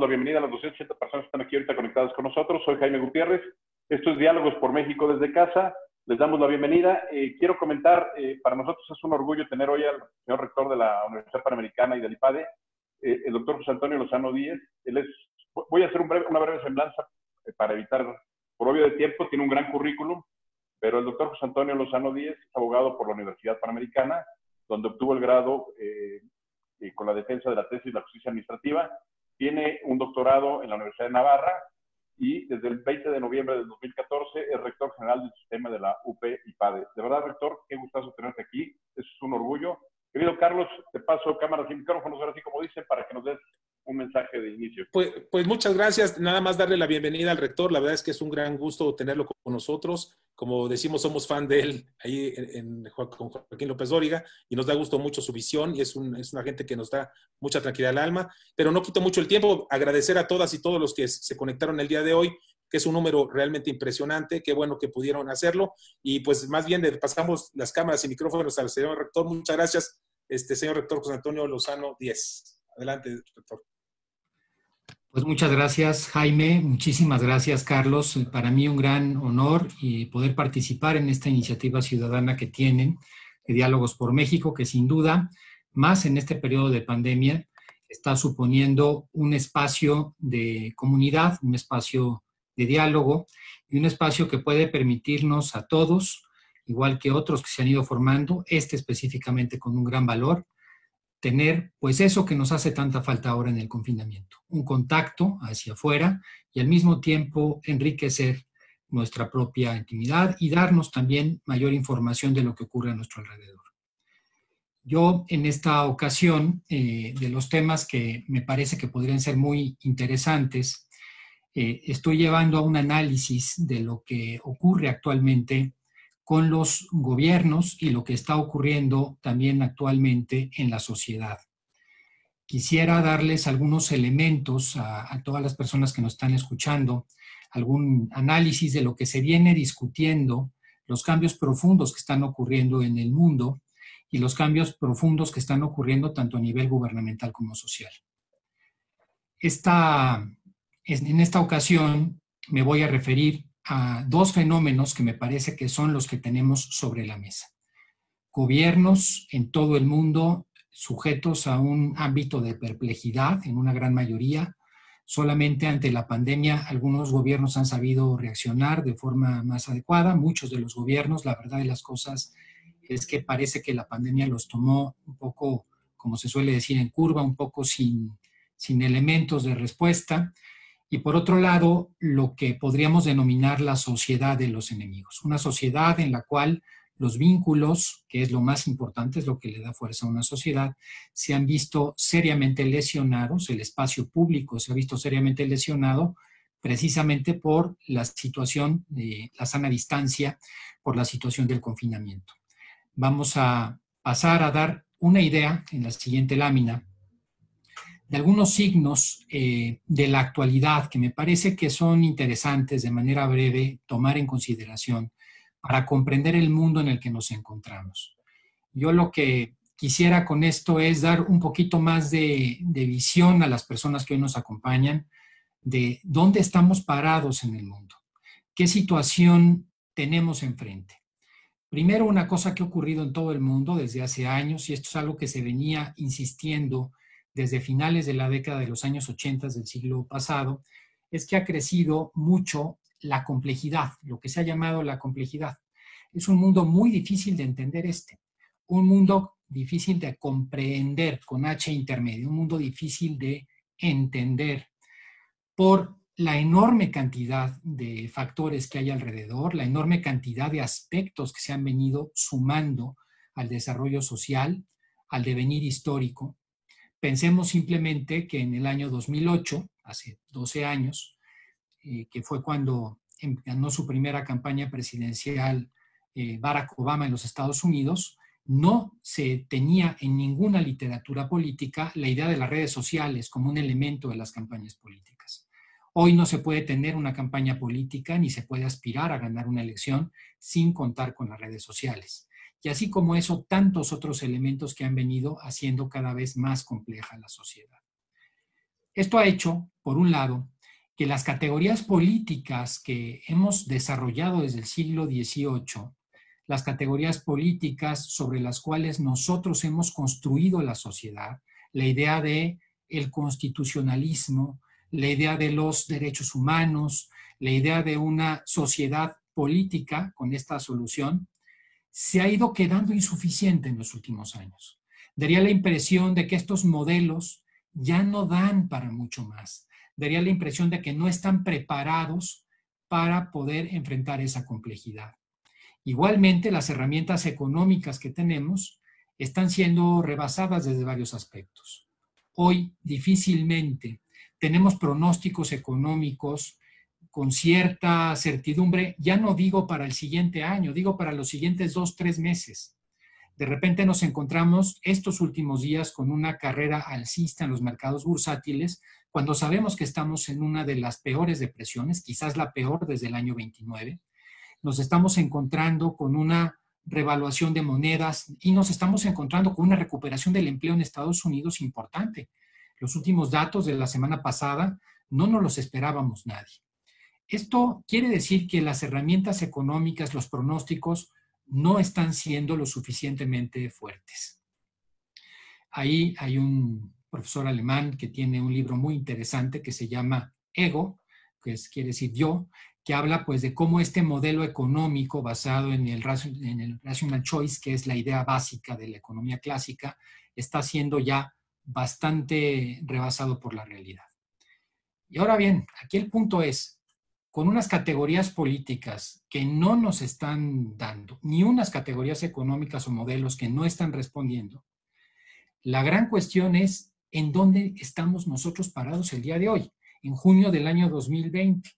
damos la bienvenida a las 280 personas que están aquí ahorita conectadas con nosotros. Soy Jaime Gutiérrez. Esto es Diálogos por México desde casa. Les damos la bienvenida. Eh, quiero comentar, eh, para nosotros es un orgullo tener hoy al señor rector de la Universidad Panamericana y del IPADE, eh, el doctor José Antonio Lozano Díez. Voy a hacer una breve semblanza para evitar, por obvio de tiempo, tiene un gran currículum, pero el doctor José Antonio Lozano Díez es abogado por la Universidad Panamericana, donde obtuvo el grado con la defensa de la tesis de la justicia administrativa. Tiene un doctorado en la Universidad de Navarra y desde el 20 de noviembre del 2014 es rector general del sistema de la UP y PADE. De verdad, rector, qué gustazo tenerte aquí. Es un orgullo. Querido Carlos, te paso cámaras y micrófonos ahora sí, como dicen, para que nos des un mensaje de inicio. Pues, pues muchas gracias. Nada más darle la bienvenida al rector. La verdad es que es un gran gusto tenerlo con nosotros. Como decimos, somos fan de él ahí en, con Joaquín López Dóriga y nos da gusto mucho su visión y es, un, es una gente que nos da mucha tranquilidad al alma. Pero no quito mucho el tiempo. Agradecer a todas y todos los que se conectaron el día de hoy que es un número realmente impresionante, qué bueno que pudieron hacerlo. Y pues más bien le pasamos las cámaras y micrófonos al señor rector. Muchas gracias, este señor rector José Antonio Lozano 10. Adelante, rector. Pues muchas gracias, Jaime. Muchísimas gracias, Carlos. Para mí un gran honor y poder participar en esta iniciativa ciudadana que tienen de Diálogos por México, que sin duda, más en este periodo de pandemia, está suponiendo un espacio de comunidad, un espacio de diálogo y un espacio que puede permitirnos a todos, igual que otros que se han ido formando, este específicamente con un gran valor, tener pues eso que nos hace tanta falta ahora en el confinamiento, un contacto hacia afuera y al mismo tiempo enriquecer nuestra propia intimidad y darnos también mayor información de lo que ocurre a nuestro alrededor. Yo en esta ocasión, eh, de los temas que me parece que podrían ser muy interesantes, eh, estoy llevando a un análisis de lo que ocurre actualmente con los gobiernos y lo que está ocurriendo también actualmente en la sociedad. Quisiera darles algunos elementos a, todas las personas que nos están escuchando, algún análisis de lo que se viene discutiendo, los cambios profundos que están ocurriendo en el mundo y los cambios profundos que están ocurriendo tanto a nivel gubernamental como social. Esta, en esta ocasión me voy a referir a dos fenómenos que me parece que son los que tenemos sobre la mesa. Gobiernos en todo el mundo sujetos a un ámbito de perplejidad en una gran mayoría. Solamente ante la pandemia algunos gobiernos han sabido reaccionar de forma más adecuada. Muchos de los gobiernos, la verdad de las cosas es que parece que la pandemia los tomó un poco, como se suele decir en curva, un poco sin, sin elementos de respuesta y por otro lado, lo que podríamos denominar la sociedad de los enemigos, una sociedad en la cual los vínculos, que es lo más importante, es lo que le da fuerza a una sociedad, se han visto seriamente lesionados, el espacio público se ha visto seriamente lesionado precisamente por la situación de la sana distancia, por la situación del confinamiento. Vamos a pasar a dar una idea en la siguiente lámina de algunos signos eh, de la actualidad que me parece que son interesantes de manera breve tomar en consideración para comprender el mundo en el que nos encontramos. Yo lo que quisiera con esto es dar un poquito más de, de visión a las personas que hoy nos acompañan de dónde estamos parados en el mundo, qué situación tenemos enfrente. Primero, una cosa que ha ocurrido en todo el mundo desde hace años, y esto es algo que se venía insistiendo desde finales de la década de los años 80 del siglo pasado, es que ha crecido mucho la complejidad, lo que se ha llamado la complejidad. Es un mundo muy difícil de entender este, un mundo difícil de comprender con H intermedio, un mundo difícil de entender por la enorme cantidad de factores que hay alrededor, la enorme cantidad de aspectos que se han venido sumando al desarrollo social, al devenir histórico, Pensemos simplemente que en el año 2008, hace 12 años, eh, que fue cuando em, ganó su primera campaña presidencial eh, Barack Obama en los Estados Unidos, no se tenía en ninguna literatura política la idea de las redes sociales como un elemento de las campañas políticas. Hoy no se puede tener una campaña política ni se puede aspirar a ganar una elección sin contar con las redes sociales y así como eso, tantos otros elementos que han venido haciendo cada vez más compleja la sociedad. Esto ha hecho, por un lado, que las categorías políticas que hemos desarrollado desde el siglo XVIII, las categorías políticas sobre las cuales nosotros hemos construido la sociedad, la idea de el constitucionalismo, la idea de los derechos humanos, la idea de una sociedad política con esta solución, se ha ido quedando insuficiente en los últimos años. Daría la impresión de que estos modelos ya no dan para mucho más. Daría la impresión de que no están preparados para poder enfrentar esa complejidad. Igualmente, las herramientas económicas que tenemos están siendo rebasadas desde varios aspectos. Hoy difícilmente tenemos pronósticos económicos con cierta certidumbre, ya no digo para el siguiente año, digo para los siguientes dos, tres meses. De repente nos encontramos estos últimos días con una carrera alcista en los mercados bursátiles, cuando sabemos que estamos en una de las peores depresiones, quizás la peor desde el año 29. Nos estamos encontrando con una revaluación de monedas y nos estamos encontrando con una recuperación del empleo en Estados Unidos importante. Los últimos datos de la semana pasada no nos los esperábamos nadie. Esto quiere decir que las herramientas económicas, los pronósticos, no están siendo lo suficientemente fuertes. Ahí hay un profesor alemán que tiene un libro muy interesante que se llama Ego, que quiere decir yo, que habla pues de cómo este modelo económico basado en el, en el rational choice, que es la idea básica de la economía clásica, está siendo ya bastante rebasado por la realidad. Y ahora bien, aquí el punto es, con unas categorías políticas que no nos están dando, ni unas categorías económicas o modelos que no están respondiendo, la gran cuestión es en dónde estamos nosotros parados el día de hoy, en junio del año 2020.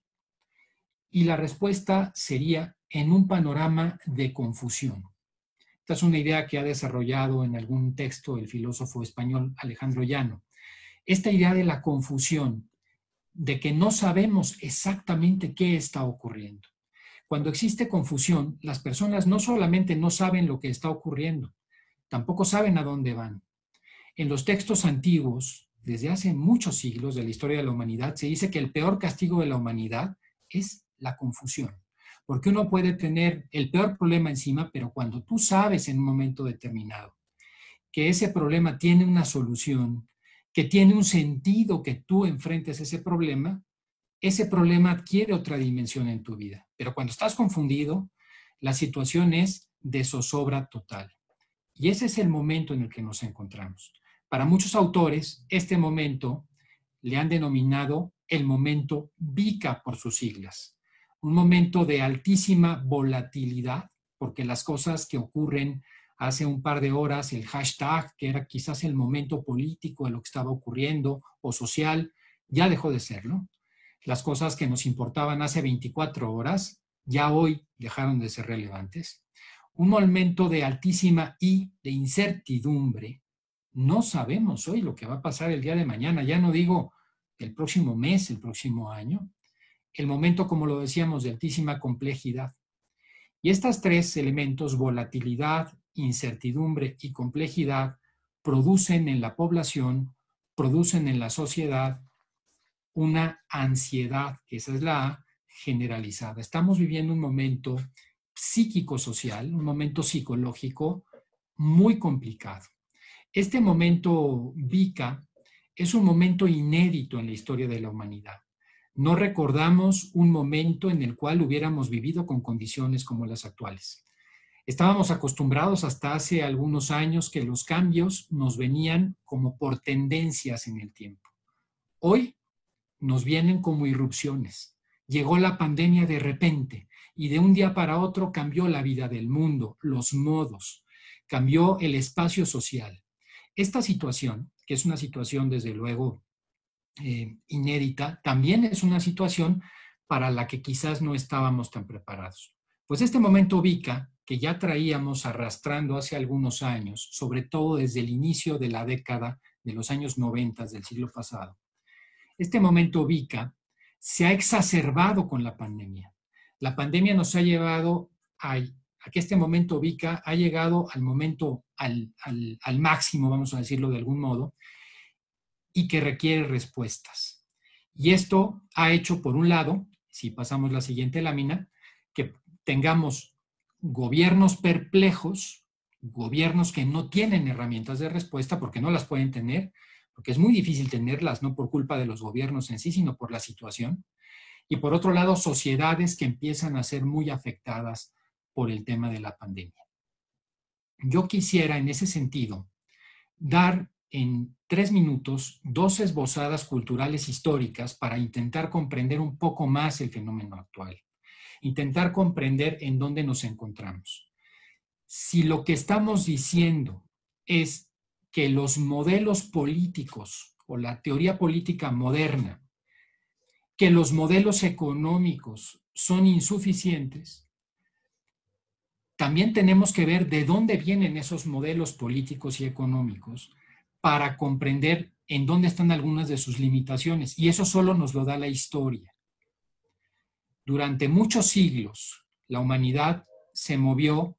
Y la respuesta sería en un panorama de confusión. Esta es una idea que ha desarrollado en algún texto el filósofo español Alejandro Llano. Esta idea de la confusión de que no sabemos exactamente qué está ocurriendo. Cuando existe confusión, las personas no solamente no saben lo que está ocurriendo, tampoco saben a dónde van. En los textos antiguos, desde hace muchos siglos de la historia de la humanidad, se dice que el peor castigo de la humanidad es la confusión. Porque uno puede tener el peor problema encima, pero cuando tú sabes en un momento determinado que ese problema tiene una solución, que tiene un sentido que tú enfrentes ese problema, ese problema adquiere otra dimensión en tu vida. Pero cuando estás confundido, la situación es de zozobra total. Y ese es el momento en el que nos encontramos. Para muchos autores, este momento le han denominado el momento VICA por sus siglas. Un momento de altísima volatilidad, porque las cosas que ocurren hace un par de horas el hashtag, que era quizás el momento político de lo que estaba ocurriendo o social, ya dejó de serlo. Las cosas que nos importaban hace 24 horas ya hoy dejaron de ser relevantes. Un momento de altísima y de incertidumbre. No sabemos hoy lo que va a pasar el día de mañana, ya no digo el próximo mes, el próximo año. El momento, como lo decíamos, de altísima complejidad. Y estos tres elementos, volatilidad, incertidumbre y complejidad producen en la población, producen en la sociedad una ansiedad, que esa es la generalizada. Estamos viviendo un momento psíquico-social, un momento psicológico muy complicado. Este momento VICA es un momento inédito en la historia de la humanidad. No recordamos un momento en el cual hubiéramos vivido con condiciones como las actuales. Estábamos acostumbrados hasta hace algunos años que los cambios nos venían como por tendencias en el tiempo. Hoy nos vienen como irrupciones. Llegó la pandemia de repente y de un día para otro cambió la vida del mundo, los modos, cambió el espacio social. Esta situación, que es una situación desde luego eh, inédita, también es una situación para la que quizás no estábamos tan preparados. Pues este momento VICA que ya traíamos arrastrando hace algunos años, sobre todo desde el inicio de la década de los años 90 del siglo pasado. Este momento VICA se ha exacerbado con la pandemia. La pandemia nos ha llevado a, que este momento VICA ha llegado al momento, al, al máximo, vamos a decirlo de algún modo, y que requiere respuestas. Y esto ha hecho, por un lado, si pasamos la siguiente lámina, que tengamos gobiernos perplejos, gobiernos que no tienen herramientas de respuesta porque no las pueden tener, porque es muy difícil tenerlas, no por culpa de los gobiernos en sí, sino por la situación. Y por otro lado, sociedades que empiezan a ser muy afectadas por el tema de la pandemia. Yo quisiera, en ese sentido, dar en tres minutos dos esbozadas culturales históricas para intentar comprender un poco más el fenómeno actual, intentar comprender en dónde nos encontramos. Si lo que estamos diciendo es que los modelos políticos o la teoría política moderna, que los modelos económicos son insuficientes, también tenemos que ver de dónde vienen esos modelos políticos y económicos para comprender en dónde están algunas de sus limitaciones. Y eso solo nos lo da la historia. Durante muchos siglos, la humanidad se movió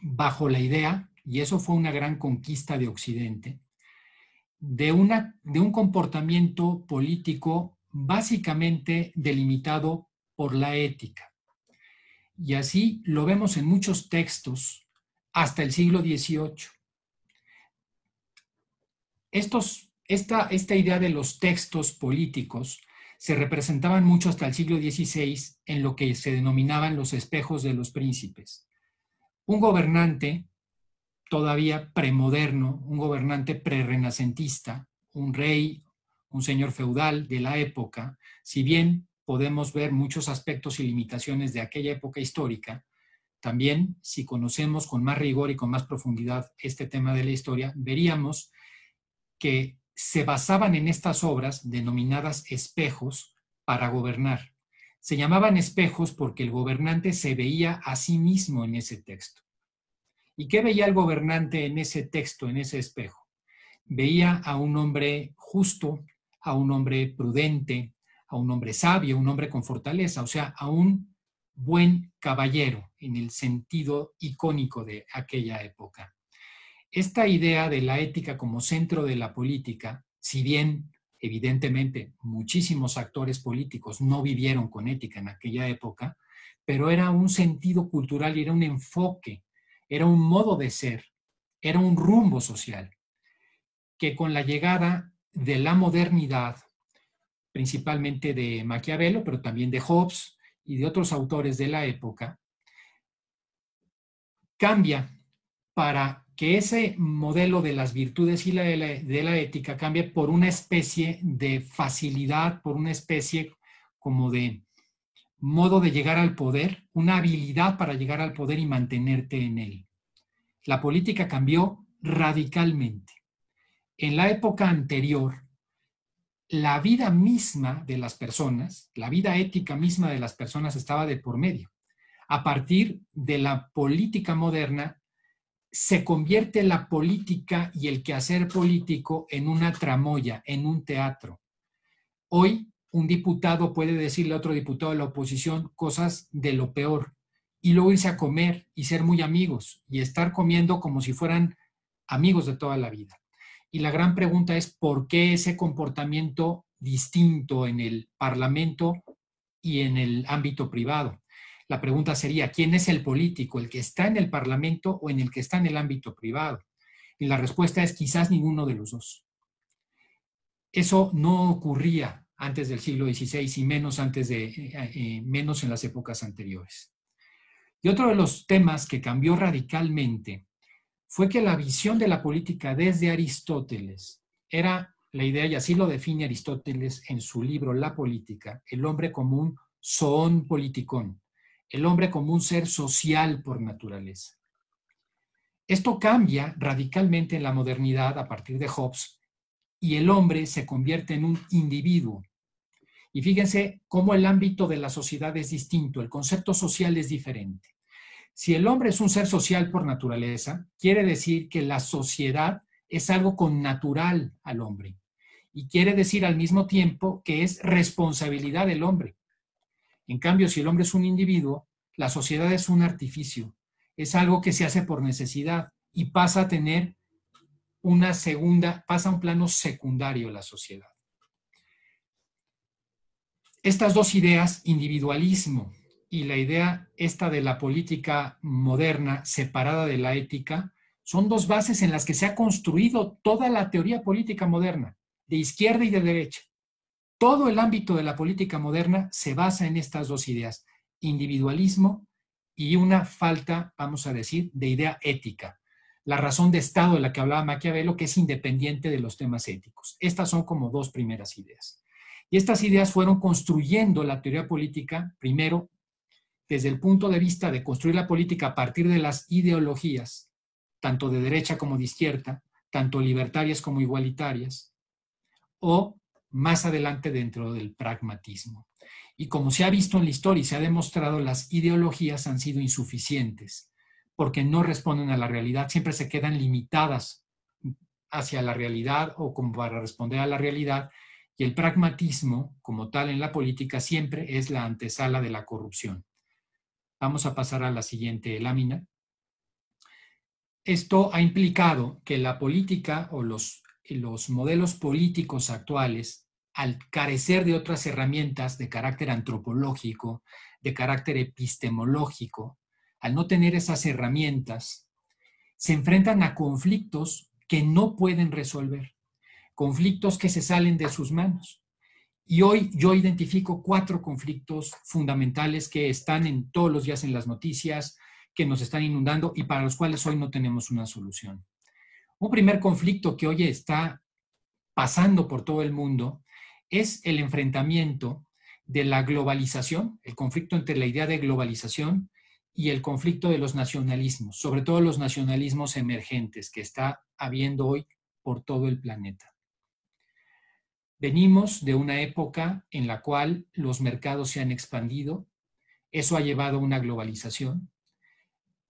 bajo la idea, y eso fue una gran conquista de Occidente, de, una, de un comportamiento político básicamente delimitado por la ética. Y así lo vemos en muchos textos hasta el siglo XVIII. Esta, esta idea de los textos políticos se representaban mucho hasta el siglo XVI en lo que se denominaban los espejos de los príncipes. Un gobernante todavía premoderno, un gobernante prerenacentista, un rey, un señor feudal de la época, si bien podemos ver muchos aspectos y limitaciones de aquella época histórica, también si conocemos con más rigor y con más profundidad este tema de la historia, veríamos que se basaban en estas obras denominadas espejos para gobernar. Se llamaban espejos porque el gobernante se veía a sí mismo en ese texto. ¿Y qué veía el gobernante en ese texto, en ese espejo? Veía a un hombre justo, a un hombre prudente, a un hombre sabio, un hombre con fortaleza, o sea, a un buen caballero en el sentido icónico de aquella época. Esta idea de la ética como centro de la política, si bien evidentemente muchísimos actores políticos no vivieron con ética en aquella época, pero era un sentido cultural y era un enfoque, era un modo de ser, era un rumbo social, que con la llegada de la modernidad principalmente de Maquiavelo, pero también de Hobbes y de otros autores de la época, cambia para que ese modelo de las virtudes y la de, la, de la ética cambie por una especie de facilidad, por una especie como de modo de llegar al poder, una habilidad para llegar al poder y mantenerte en él. La política cambió radicalmente. En la época anterior, la vida misma de las personas, la vida ética misma de las personas estaba de por medio. A partir de la política moderna, se convierte la política y el quehacer político en una tramoya, en un teatro. Hoy un diputado puede decirle a otro diputado de la oposición cosas de lo peor y luego irse a comer y ser muy amigos y estar comiendo como si fueran amigos de toda la vida. Y la gran pregunta es por qué ese comportamiento distinto en el Parlamento y en el ámbito privado. La pregunta sería, ¿quién es el político? ¿El que está en el Parlamento o en el que está en el ámbito privado? Y la respuesta es quizás ninguno de los dos. Eso no ocurría antes del siglo XVI y menos, antes de, eh, eh, menos en las épocas anteriores. Y otro de los temas que cambió radicalmente fue que la visión de la política desde Aristóteles era la idea, y así lo define Aristóteles en su libro La política, el hombre como un zoon politikon, el hombre como un ser social por naturaleza. Esto cambia radicalmente en la modernidad a partir de Hobbes y el hombre se convierte en un individuo. Y fíjense cómo el ámbito de la sociedad es distinto, el concepto social es diferente. Si el hombre es un ser social por naturaleza, quiere decir que la sociedad es algo con natural al hombre. Y quiere decir al mismo tiempo que es responsabilidad del hombre. En cambio, si el hombre es un individuo, la sociedad es un artificio, es algo que se hace por necesidad y pasa a tener una segunda, pasa a un plano secundario la sociedad. Estas dos ideas, individualismo y la idea esta de la política moderna separada de la ética, son dos bases en las que se ha construido toda la teoría política moderna, de izquierda y de derecha. Todo el ámbito de la política moderna se basa en estas dos ideas, individualismo y una falta, vamos a decir, de idea ética. La razón de Estado de la que hablaba Maquiavelo, que es independiente de los temas éticos. Estas son como dos primeras ideas. Y estas ideas fueron construyendo la teoría política, primero, desde el punto de vista de construir la política a partir de las ideologías, tanto de derecha como de izquierda, tanto libertarias como igualitarias, o más adelante dentro del pragmatismo. Y como se ha visto en la historia y se ha demostrado, las ideologías han sido insuficientes porque no responden a la realidad, siempre se quedan limitadas hacia la realidad o como para responder a la realidad. Y el pragmatismo, como tal en la política, siempre es la antesala de la corrupción. Vamos a pasar a la siguiente lámina. Esto ha implicado que la política o los, los modelos políticos actuales al carecer de otras herramientas de carácter antropológico, de carácter epistemológico, al no tener esas herramientas, se enfrentan a conflictos que no pueden resolver, conflictos que se salen de sus manos. Y hoy yo identifico cuatro conflictos fundamentales que están en todos los días en las noticias, que nos están inundando y para los cuales hoy no tenemos una solución. Un primer conflicto que hoy está pasando por todo el mundo es el enfrentamiento de la globalización, el conflicto entre la idea de globalización y el conflicto de los nacionalismos, sobre todo los nacionalismos emergentes que está habiendo hoy por todo el planeta. Venimos de una época en la cual los mercados se han expandido, eso ha llevado a una globalización.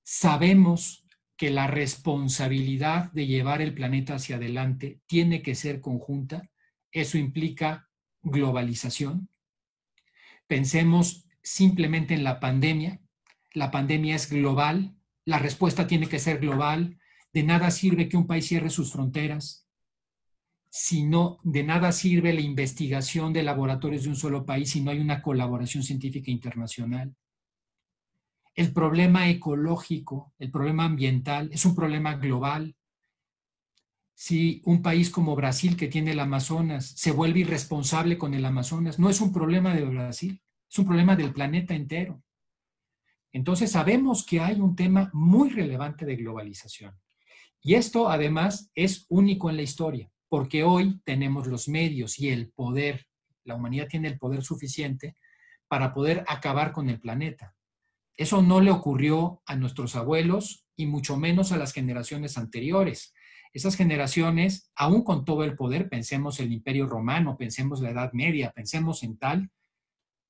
Sabemos que la responsabilidad de llevar el planeta hacia adelante tiene que ser conjunta eso implica globalización. Pensemos simplemente en la pandemia. La pandemia es global, la respuesta tiene que ser global. De nada sirve que un país cierre sus fronteras, sino de nada sirve la investigación de laboratorios de un solo país si no hay una colaboración científica internacional. El problema ecológico, el problema ambiental, es un problema global si un país como Brasil, que tiene el Amazonas, se vuelve irresponsable con el Amazonas, no es un problema de Brasil, es un problema del planeta entero. Entonces sabemos que hay un tema muy relevante de globalización. Y esto además es único en la historia, porque hoy tenemos los medios y el poder, la humanidad tiene el poder suficiente para poder acabar con el planeta. Eso no le ocurrió a nuestros abuelos y mucho menos a las generaciones anteriores esas generaciones, aún con todo el poder, pensemos el imperio romano, pensemos la Edad Media, pensemos en tal,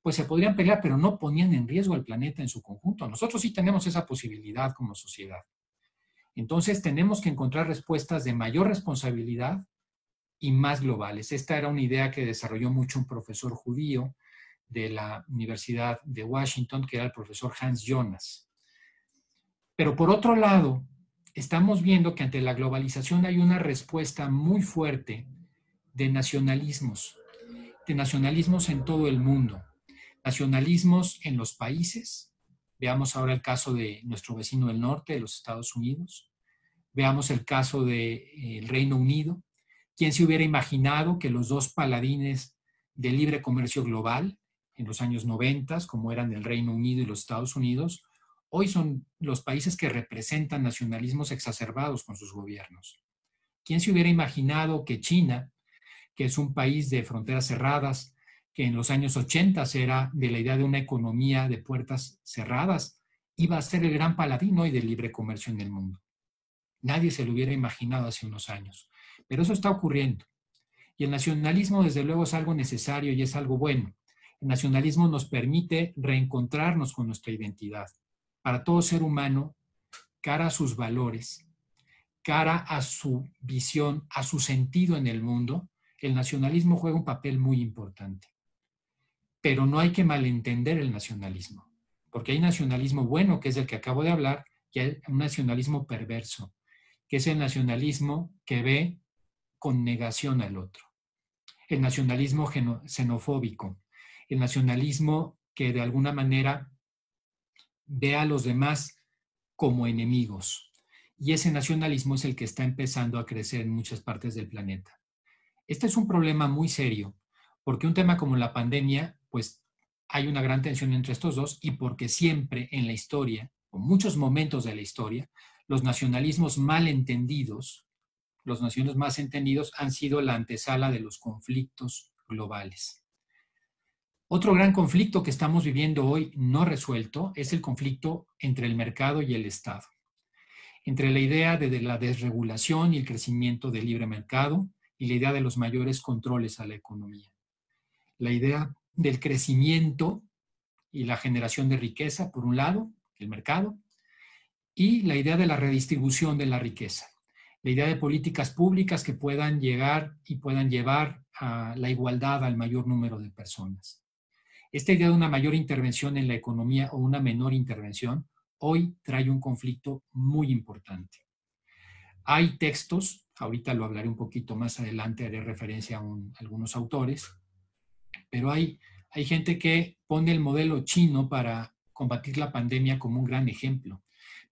pues se podrían pelear, pero no ponían en riesgo al planeta en su conjunto. Nosotros sí tenemos esa posibilidad como sociedad. Entonces tenemos que encontrar respuestas de mayor responsabilidad y más globales. Esta era una idea que desarrolló mucho un profesor judío de la Universidad de Washington, que era el profesor Hans Jonas. Pero por otro lado, estamos viendo que ante la globalización hay una respuesta muy fuerte de nacionalismos, de nacionalismos en todo el mundo, nacionalismos en los países. Veamos ahora el caso de nuestro vecino del norte, de los Estados Unidos. Veamos el caso del de, eh, Reino Unido. ¿Quién se hubiera imaginado que los dos paladines del libre comercio global en los años 90, como eran el Reino Unido y los Estados Unidos, hoy son los países que representan nacionalismos exacerbados con sus gobiernos. ¿Quién se hubiera imaginado que China, que es un país de fronteras cerradas, que en los años 80 era de la idea de una economía de puertas cerradas, iba a ser el gran paladino y del libre comercio en el mundo? Nadie se lo hubiera imaginado hace unos años. Pero eso está ocurriendo. Y el nacionalismo, desde luego, es algo necesario y es algo bueno. El nacionalismo nos permite reencontrarnos con nuestra identidad para todo ser humano, cara a sus valores, cara a su visión, a su sentido en el mundo, el nacionalismo juega un papel muy importante. Pero no hay que malentender el nacionalismo, porque hay nacionalismo bueno, que es el que acabo de hablar, y hay un nacionalismo perverso. que es el nacionalismo que ve con negación al otro, el nacionalismo xenofóbico, el nacionalismo que de alguna manera ve a los demás como enemigos. Y ese nacionalismo es el que está empezando a crecer en muchas partes del planeta. Este es un problema muy serio, porque un tema como la pandemia, pues hay una gran tensión entre estos dos y porque siempre en la historia, o muchos momentos de la historia, los nacionalismos mal entendidos, los naciones más entendidos han sido la antesala de los conflictos globales. Otro gran conflicto que estamos viviendo hoy no resuelto es el conflicto entre el mercado y el Estado. Entre la idea de la desregulación y el crecimiento del libre mercado y la idea de los mayores controles a la economía. La idea del crecimiento y la generación de riqueza, por un lado, el mercado, y la idea de la redistribución de la riqueza, la idea de políticas públicas que puedan llegar y puedan llevar a la igualdad al mayor número de personas. Esta idea de una mayor intervención en la economía o una menor intervención hoy trae un conflicto muy importante. Hay textos, ahorita lo hablaré un poquito más adelante, haré referencia a, a algunos autores, pero hay, hay gente que pone el modelo chino para combatir la pandemia como un gran ejemplo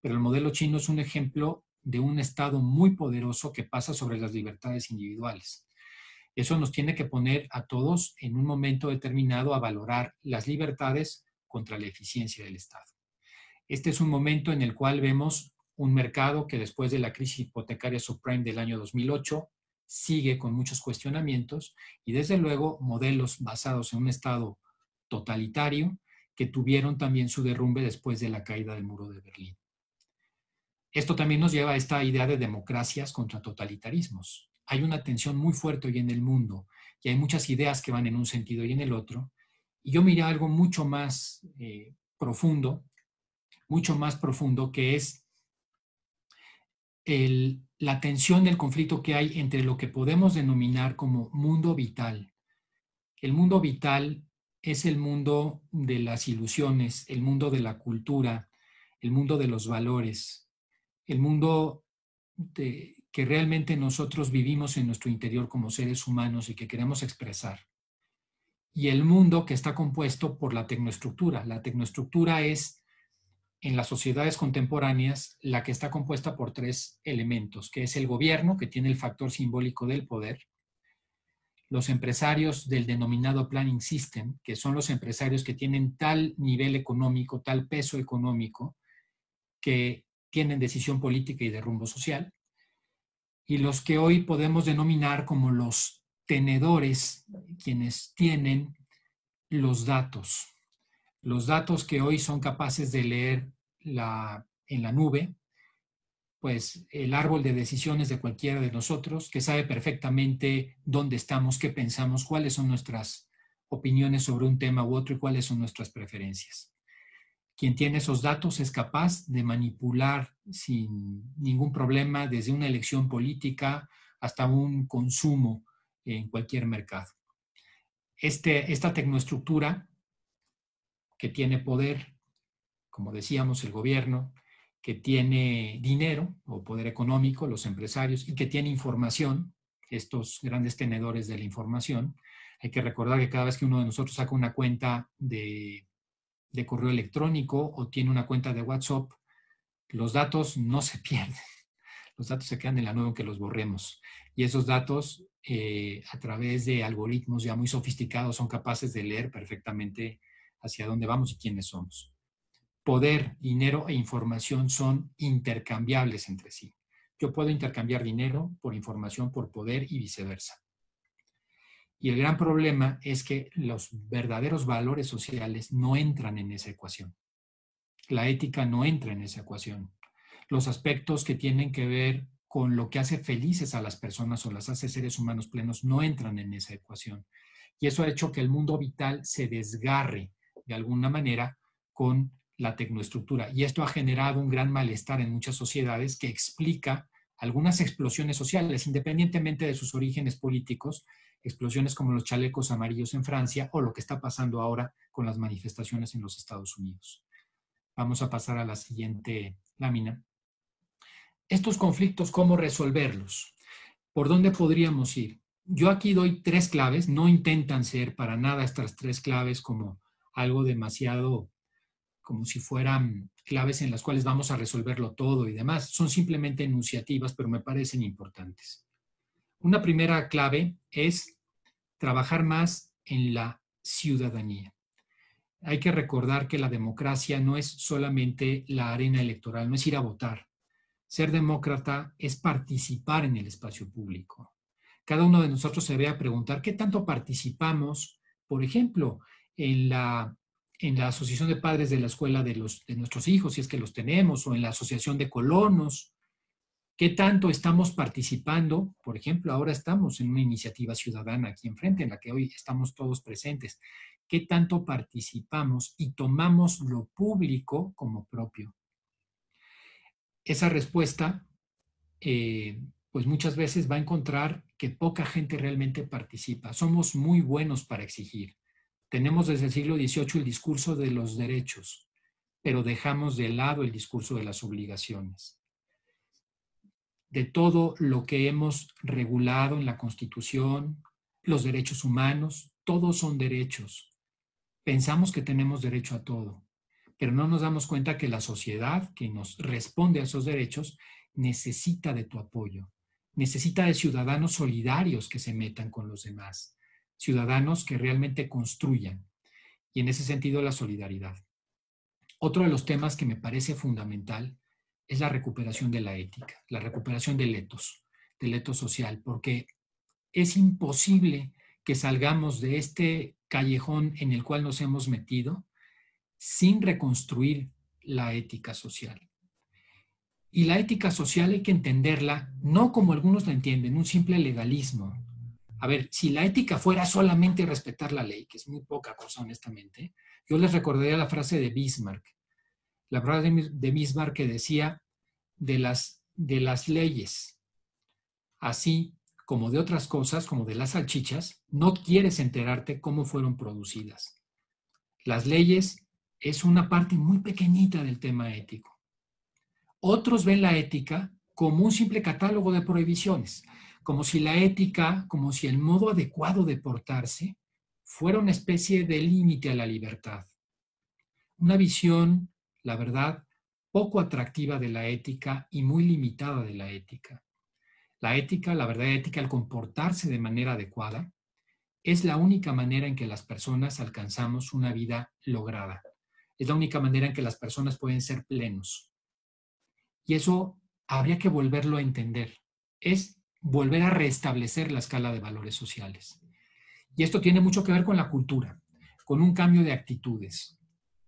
pero el modelo chino es un ejemplo de un Estado muy poderoso que pasa sobre las libertades individuales. Eso nos tiene que poner a todos en un momento determinado a valorar las libertades contra la eficiencia del Estado. Este es un momento en el cual vemos un mercado que después de la crisis hipotecaria subprime del año 2008 sigue con muchos cuestionamientos y desde luego modelos basados en un Estado totalitario que tuvieron también su derrumbe después de la caída del muro de Berlín. Esto también nos lleva a esta idea de democracias contra totalitarismos. Hay una tensión muy fuerte hoy en el mundo y hay muchas ideas que van en un sentido y en el otro. Y yo miré algo mucho más eh, profundo, mucho más profundo, que es la tensión del conflicto que hay entre lo que podemos denominar como mundo vital. El mundo vital es el mundo de las ilusiones, el mundo de la cultura, el mundo de los valores, el mundo que realmente nosotros vivimos en nuestro interior como seres humanos y que queremos expresar. Y el mundo que está compuesto por la tecnoestructura. La tecnoestructura es, en las sociedades contemporáneas, la que está compuesta por tres elementos, que es el gobierno, que tiene el factor simbólico del poder, los empresarios del denominado planning system, que son los empresarios que tienen tal nivel económico, tal peso económico, que tienen decisión política y de rumbo social, y los que hoy podemos denominar como los tenedores, quienes tienen los datos. Los datos que hoy son capaces de leer la, en la nube, pues el árbol de decisiones de cualquiera de nosotros, que sabe perfectamente dónde estamos, qué pensamos, cuáles son nuestras opiniones sobre un tema u otro y cuáles son nuestras preferencias. Quien tiene esos datos es capaz de manipular sin ningún problema desde una elección política hasta un consumo en cualquier mercado. Este, esta tecnoestructura que tiene poder, como decíamos, el gobierno, que tiene dinero o poder económico, los empresarios, y que tiene información, estos grandes tenedores de la información. Hay que recordar que cada vez que uno de nosotros saca una cuenta de de correo electrónico o tiene una cuenta de WhatsApp, los datos no se pierden. Los datos se quedan en la nube aunque los borremos. Y esos datos, eh, a través de algoritmos ya muy sofisticados, son capaces de leer perfectamente hacia dónde vamos y quiénes somos. Poder, dinero e información son intercambiables entre sí. Yo puedo intercambiar dinero por información, por poder y viceversa. Y el gran problema es que los verdaderos valores sociales no entran en esa ecuación. La ética no entra en esa ecuación. Los aspectos que tienen que ver con lo que hace felices a las personas o las hace seres humanos plenos no entran en esa ecuación. Y eso ha hecho que el mundo vital se desgarre de alguna manera con la tecnoestructura. Y esto ha generado un gran malestar en muchas sociedades que explica algunas explosiones sociales, independientemente de sus orígenes políticos, explosiones como los chalecos amarillos en Francia o lo que está pasando ahora con las manifestaciones en los Estados Unidos. Vamos a pasar a la siguiente lámina. estos conflictos, ¿cómo resolverlos? ¿Por dónde podríamos ir? Yo aquí doy tres claves, no intentan ser para nada estas tres claves como algo demasiado, como si fueran claves en las cuales vamos a resolverlo todo y demás. Son simplemente enunciativas, pero me parecen importantes. Una primera clave es trabajar más en la ciudadanía. Hay que recordar que la democracia no es solamente la arena electoral, no es ir a votar. Ser demócrata es participar en el espacio público. Cada uno de nosotros se ve a preguntar qué tanto participamos, por ejemplo, en la, en la asociación de padres de la escuela de, los, de nuestros hijos, si es que los tenemos, o en la asociación de colonos, ¿Qué tanto estamos participando? Por ejemplo, ahora estamos en una iniciativa ciudadana aquí enfrente, en la que hoy estamos todos presentes. ¿Qué tanto participamos y tomamos lo público como propio? Esa respuesta, eh, pues muchas veces va a encontrar que poca gente realmente participa. Somos muy buenos para exigir. Tenemos desde el siglo XVIII el discurso de los derechos, pero dejamos de lado el discurso de las obligaciones de todo lo que hemos regulado en la Constitución, los derechos humanos, todos son derechos. Pensamos que tenemos derecho a todo, pero no nos damos cuenta que la sociedad que nos responde a esos derechos necesita de tu apoyo, necesita de ciudadanos solidarios que se metan con los demás, ciudadanos que realmente construyan. Y en ese sentido la solidaridad. Otro de los temas que me parece fundamental es la recuperación de la ética, la recuperación del etos, del etos social, porque es imposible que salgamos de este callejón en el cual nos hemos metido sin reconstruir la ética social. Y la ética social hay que entenderla no como algunos la entienden, un simple legalismo. A ver, si la ética fuera solamente respetar la ley, que es muy poca cosa honestamente, yo les recordaría la frase de Bismarck, la frase de Bismarck que decía de las, de las leyes, así como de otras cosas, como de las salchichas, no quieres enterarte cómo fueron producidas. Las leyes es una parte muy pequeñita del tema ético. Otros ven la ética como un simple catálogo de prohibiciones, como si la ética, como si el modo adecuado de portarse fuera una especie de límite a la libertad. Una visión la verdad, poco atractiva de la ética y muy limitada de la ética. La ética, la verdad ética, al comportarse de manera adecuada, es la única manera en que las personas alcanzamos una vida lograda. Es la única manera en que las personas pueden ser plenos. Y eso habría que volverlo a entender. Es volver a restablecer la escala de valores sociales. Y esto tiene mucho que ver con la cultura, con un cambio de actitudes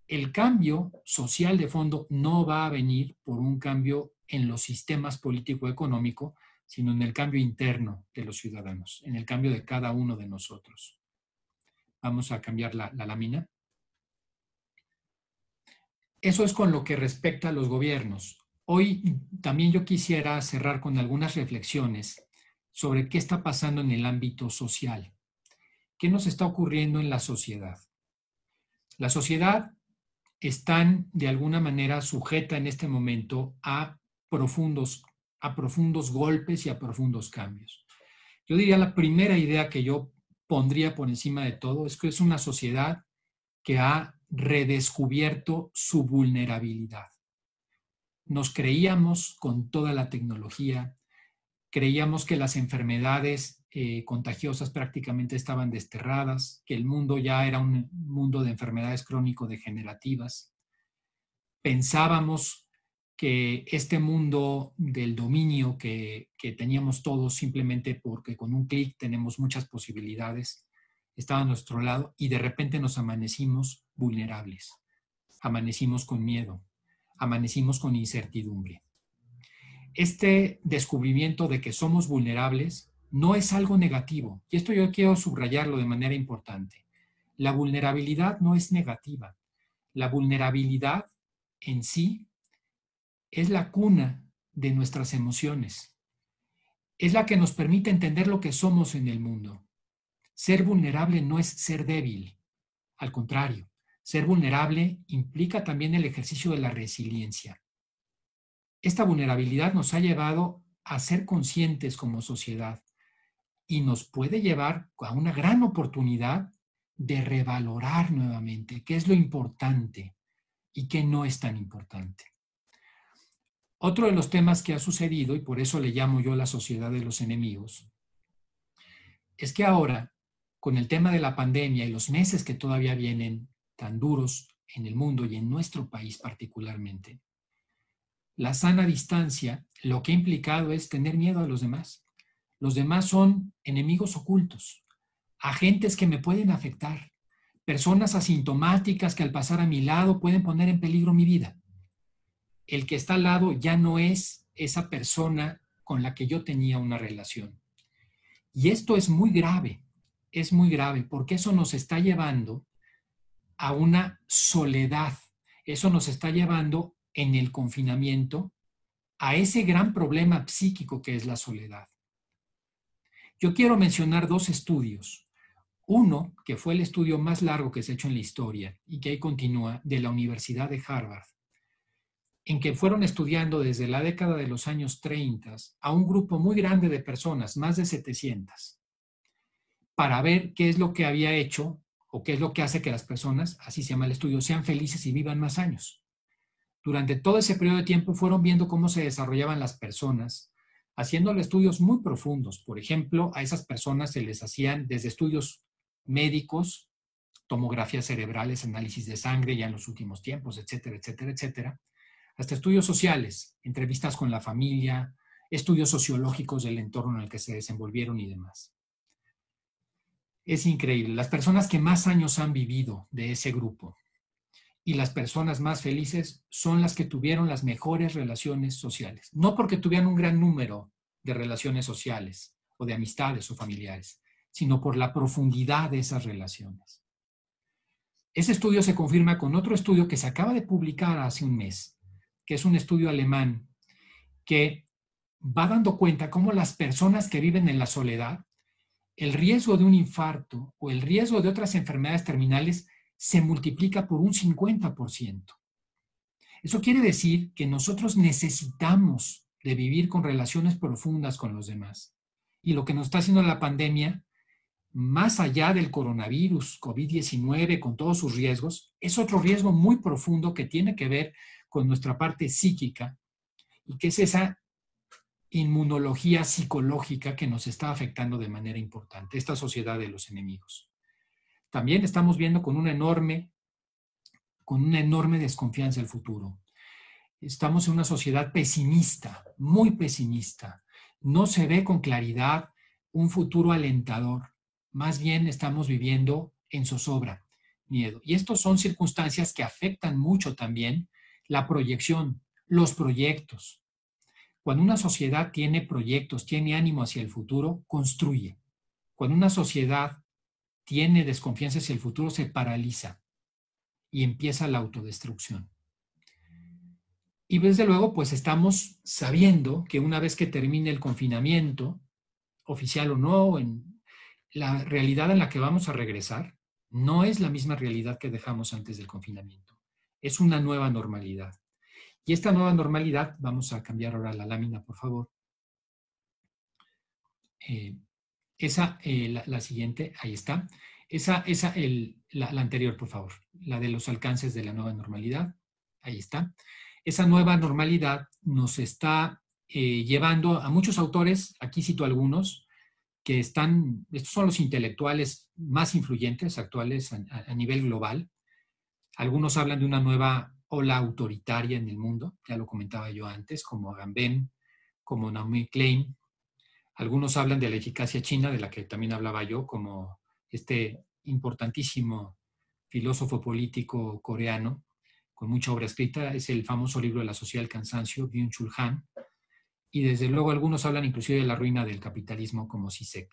el cambio social de fondo no va a venir por un cambio en los sistemas político-económico, sino en el cambio interno de los ciudadanos, en el cambio de cada uno de nosotros. Vamos a cambiar la, lámina. Eso es con lo que respecta a los gobiernos. Hoy también yo quisiera cerrar con algunas reflexiones sobre qué está pasando en el ámbito social. ¿Qué nos está ocurriendo en la sociedad? La sociedad están de alguna manera sujeta en este momento a profundos, a profundos golpes y a profundos cambios. Yo diría la primera idea que yo pondría por encima de todo es que es una sociedad que ha redescubierto su vulnerabilidad. Nos creíamos con toda la tecnología, creíamos que las enfermedades eh, contagiosas prácticamente estaban desterradas, que el mundo ya era un mundo de enfermedades crónico-degenerativas. Pensábamos que este mundo del dominio que, que teníamos todos simplemente porque con un clic tenemos muchas posibilidades, estaba a nuestro lado y de repente nos amanecimos vulnerables, amanecimos con miedo, amanecimos con incertidumbre. Este descubrimiento de que somos vulnerables no es algo negativo. Y esto yo quiero subrayarlo de manera importante. La vulnerabilidad no es negativa. La vulnerabilidad en sí es la cuna de nuestras emociones. Es la que nos permite entender lo que somos en el mundo. Ser vulnerable no es ser débil. Al contrario, ser vulnerable implica también el ejercicio de la resiliencia. esta vulnerabilidad nos ha llevado a ser conscientes como sociedad y nos puede llevar a una gran oportunidad de revalorar nuevamente qué es lo importante y qué no es tan importante. Otro de los temas que ha sucedido, y por eso le llamo yo la sociedad de los enemigos, es que ahora, con el tema de la pandemia y los meses que todavía vienen tan duros en el mundo y en nuestro país particularmente, la sana distancia lo que ha implicado es tener miedo a los demás. Los demás son enemigos ocultos, agentes que me pueden afectar, personas asintomáticas que al pasar a mi lado pueden poner en peligro mi vida. El que está al lado ya no es esa persona con la que yo tenía una relación. Y esto es muy grave, es muy grave, porque eso nos está llevando a una soledad. Eso nos está llevando en el confinamiento a ese gran problema psíquico que es la soledad. Yo quiero mencionar dos estudios. Uno, que fue el estudio más largo que se ha hecho en la historia y que ahí continúa, de la Universidad de Harvard, en que fueron estudiando desde la década de los años 30 a un grupo muy grande de personas, más de 700, para ver qué es lo que había hecho o qué es lo que hace que las personas, así se llama el estudio, sean felices y vivan más años. Durante todo ese periodo de tiempo fueron viendo cómo se desarrollaban las personas, haciéndole estudios muy profundos. Por ejemplo, a esas personas se les hacían desde estudios médicos, tomografías cerebrales, análisis de sangre ya en los últimos tiempos, etcétera, etcétera, etcétera, hasta estudios sociales, entrevistas con la familia, estudios sociológicos del entorno en el que se desenvolvieron y demás. Es increíble. Las personas que más años han vivido de ese grupo y las personas más felices son las que tuvieron las mejores relaciones sociales. No porque tuvieran un gran número de relaciones sociales o de amistades o familiares, sino por la profundidad de esas relaciones. Ese estudio se confirma con otro estudio que se acaba de publicar hace un mes, que es un estudio alemán que va dando cuenta cómo las personas que viven en la soledad, el riesgo de un infarto o el riesgo de otras enfermedades terminales se multiplica por un 50%. Eso quiere decir que nosotros necesitamos de vivir con relaciones profundas con los demás. Y lo que nos está haciendo la pandemia, más allá del coronavirus, COVID-19, con todos sus riesgos, es otro riesgo muy profundo que tiene que ver con nuestra parte psíquica y que es esa inmunología psicológica que nos está afectando de manera importante, esta sociedad de los enemigos. También estamos viendo con una enorme, con una enorme desconfianza el futuro. Estamos en una sociedad pesimista, muy pesimista. No se ve con claridad un futuro alentador. Más bien estamos viviendo en zozobra, miedo. Y estas son circunstancias que afectan mucho también la proyección, los proyectos. Cuando una sociedad tiene proyectos, tiene ánimo hacia el futuro, construye. Cuando una sociedad tiene desconfianza hacia el futuro, se paraliza y empieza la autodestrucción. Y desde luego, pues estamos sabiendo que una vez que termine el confinamiento, oficial o no, en la realidad en la que vamos a regresar, no es la misma realidad que dejamos antes del confinamiento es una nueva normalidad. Y esta nueva normalidad, vamos a cambiar ahora la lámina, por favor. Eh, esa, eh, la, siguiente, ahí está. Esa, esa la, anterior, por favor. La de los alcances de la nueva normalidad. Ahí está. Esa nueva normalidad nos está eh, llevando a muchos autores, aquí cito algunos, que están, estos son los intelectuales más influyentes actuales a nivel global, algunos hablan de una nueva ola autoritaria en el mundo, ya lo comentaba yo antes, como Agamben, como Naomi Klein. Algunos hablan de la eficacia china, de la que también hablaba yo, como este importantísimo filósofo político coreano, con mucha obra escrita, es el famoso libro de la sociedad del cansancio, Byung-Chul Han. Y desde luego algunos hablan inclusive de la ruina del capitalismo como Sisek.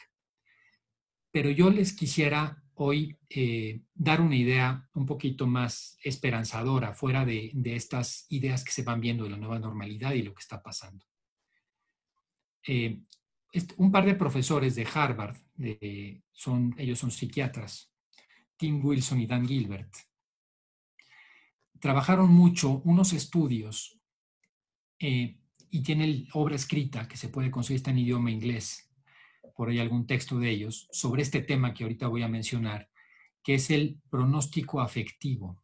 Pero yo les quisiera hoy eh, dar una idea un poquito más esperanzadora fuera de, estas ideas que se van viendo de la nueva normalidad y lo que está pasando. Eh, un par de profesores de Harvard, son, ellos son psiquiatras, Tim Wilson y Dan Gilbert, trabajaron mucho unos estudios eh, y tiene obra escrita que se puede conseguir en idioma inglés, por ahí algún texto de ellos, sobre este tema que ahorita voy a mencionar, que es el pronóstico afectivo.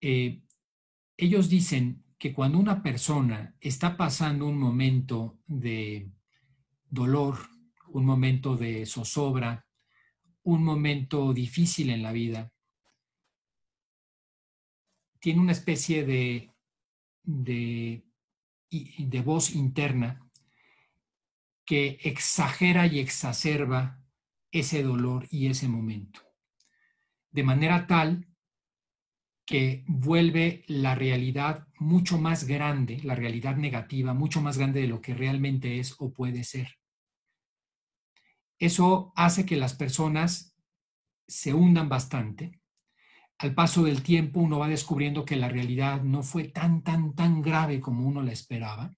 Eh, ellos dicen que cuando una persona está pasando un momento de dolor, un momento de zozobra, un momento difícil en la vida, tiene una especie de, de, de voz interna que exagera y exacerba ese dolor y ese momento. De manera tal que vuelve la realidad mucho más grande, la realidad negativa, mucho más grande de lo que realmente es o puede ser. Eso hace que las personas se hundan bastante. Al paso del tiempo uno va descubriendo que la realidad no fue tan, tan, tan grave como uno la esperaba.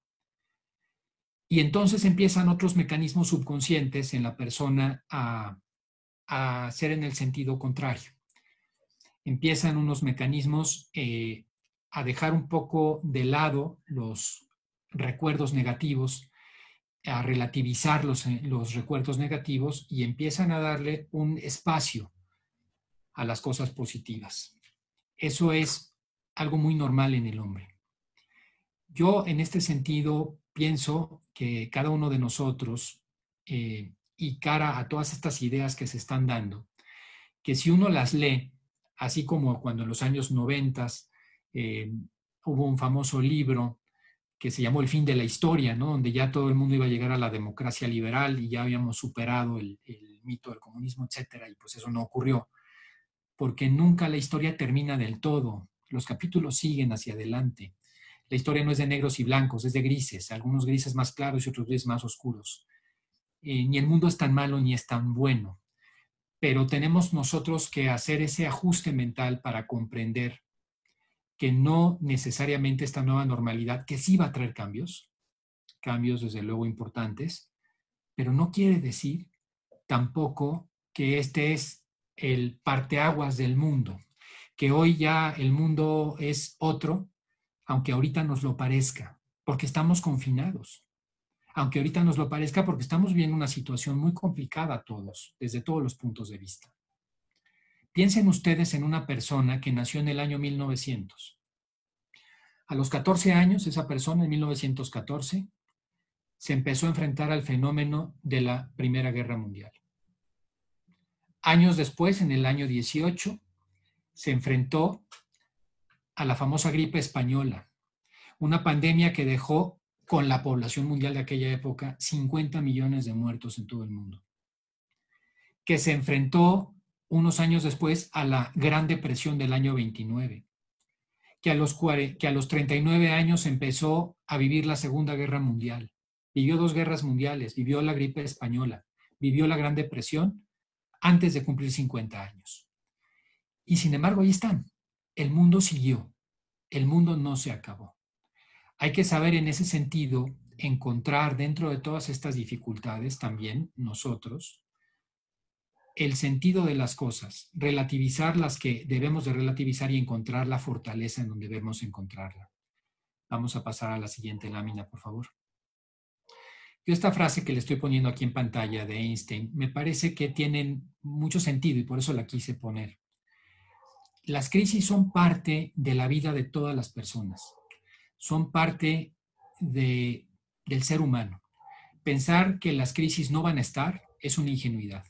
Y entonces empiezan otros mecanismos subconscientes en la persona a, a ser en el sentido contrario empiezan unos mecanismos eh, a dejar un poco de lado los recuerdos negativos, a relativizar los, eh, los recuerdos negativos y empiezan a darle un espacio a las cosas positivas. Eso es algo muy normal en el hombre. Yo en este sentido pienso que cada uno de nosotros eh, y cara a todas estas ideas que se están dando, que si uno las lee así como cuando en los años 90 eh, hubo un famoso libro que se llamó El fin de la historia, ¿no? donde ya todo el mundo iba a llegar a la democracia liberal y ya habíamos superado el, mito del comunismo, etcétera, y pues eso no ocurrió, porque nunca la historia termina del todo, los capítulos siguen hacia adelante. La historia no es de negros y blancos, es de grises, algunos grises más claros y otros grises más oscuros. Eh, ni el mundo es tan malo ni es tan bueno pero tenemos nosotros que hacer ese ajuste mental para comprender que no necesariamente esta nueva normalidad, que sí va a traer cambios, cambios desde luego importantes, pero no quiere decir tampoco que este es el parteaguas del mundo, que hoy ya el mundo es otro, aunque ahorita nos lo parezca, porque estamos confinados aunque ahorita nos lo parezca porque estamos viendo una situación muy complicada todos, desde todos los puntos de vista. Piensen ustedes en una persona que nació en el año 1900. A los 14 años, esa persona, en 1914, se empezó a enfrentar al fenómeno de la Primera Guerra Mundial. Años después, en el año 18, se enfrentó a la famosa gripe española, una pandemia que dejó con la población mundial de aquella época, 50 millones de muertos en todo el mundo, que se enfrentó unos años después a la Gran Depresión del año 29, que a los, que a los 39 años empezó a vivir la Segunda Guerra Mundial, vivió dos guerras mundiales, vivió la gripe española, vivió la Gran Depresión antes de cumplir 50 años. Y sin embargo, ahí están. El mundo siguió. El mundo no se acabó. Hay que saber en ese sentido encontrar dentro de todas estas dificultades también nosotros el sentido de las cosas, relativizar las que debemos de relativizar y encontrar la fortaleza en donde debemos encontrarla. Vamos a pasar a la siguiente lámina, por favor. Yo esta frase que le estoy poniendo aquí en pantalla de Einstein me parece que tienen mucho sentido y por eso la quise poner. Las crisis son parte de la vida de todas las personas son parte de, del ser humano. Pensar que las crisis no van a estar es una ingenuidad.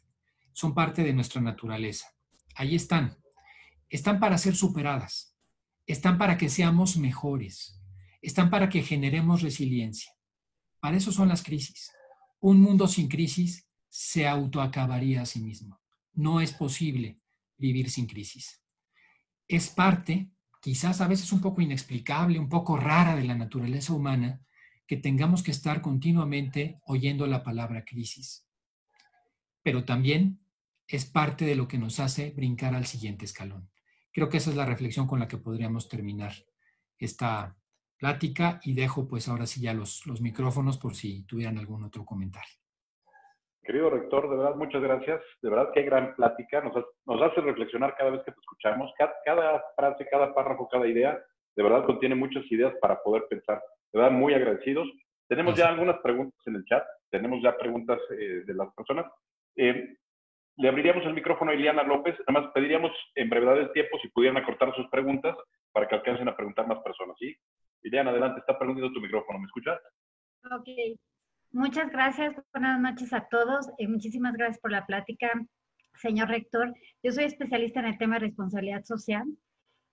Son parte de nuestra naturaleza. Ahí están. Están para ser superadas. Están para que seamos mejores. Están para que generemos resiliencia. Para eso son las crisis. Un mundo sin crisis se autoacabaría a sí mismo. No es posible vivir sin crisis. Es parte quizás a veces un poco inexplicable, un poco rara de la naturaleza humana, que tengamos que estar continuamente oyendo la palabra crisis. Pero también es parte de lo que nos hace brincar al siguiente escalón. Creo que esa es la reflexión con la que podríamos terminar esta plática y dejo pues ahora sí ya los, los micrófonos por si tuvieran algún otro comentario. Querido rector, de verdad, muchas gracias. De verdad, qué gran plática. Nos, hace reflexionar cada vez que te escuchamos. Cada, frase, cada párrafo, cada idea de verdad contiene muchas ideas para poder pensar. De verdad, muy agradecidos. Tenemos ya algunas preguntas en el chat, tenemos ya preguntas eh, de las personas. Eh, le abriríamos el micrófono a Ileana López, además pediríamos en brevedad del tiempo si pudieran acortar sus preguntas para que alcancen a preguntar más personas, ¿sí? Ileana, adelante, está prendiendo tu micrófono, ¿me escuchas? Ok, muchas gracias, buenas noches a todos, y muchísimas gracias por la plática, señor rector. Yo soy especialista en el tema de responsabilidad social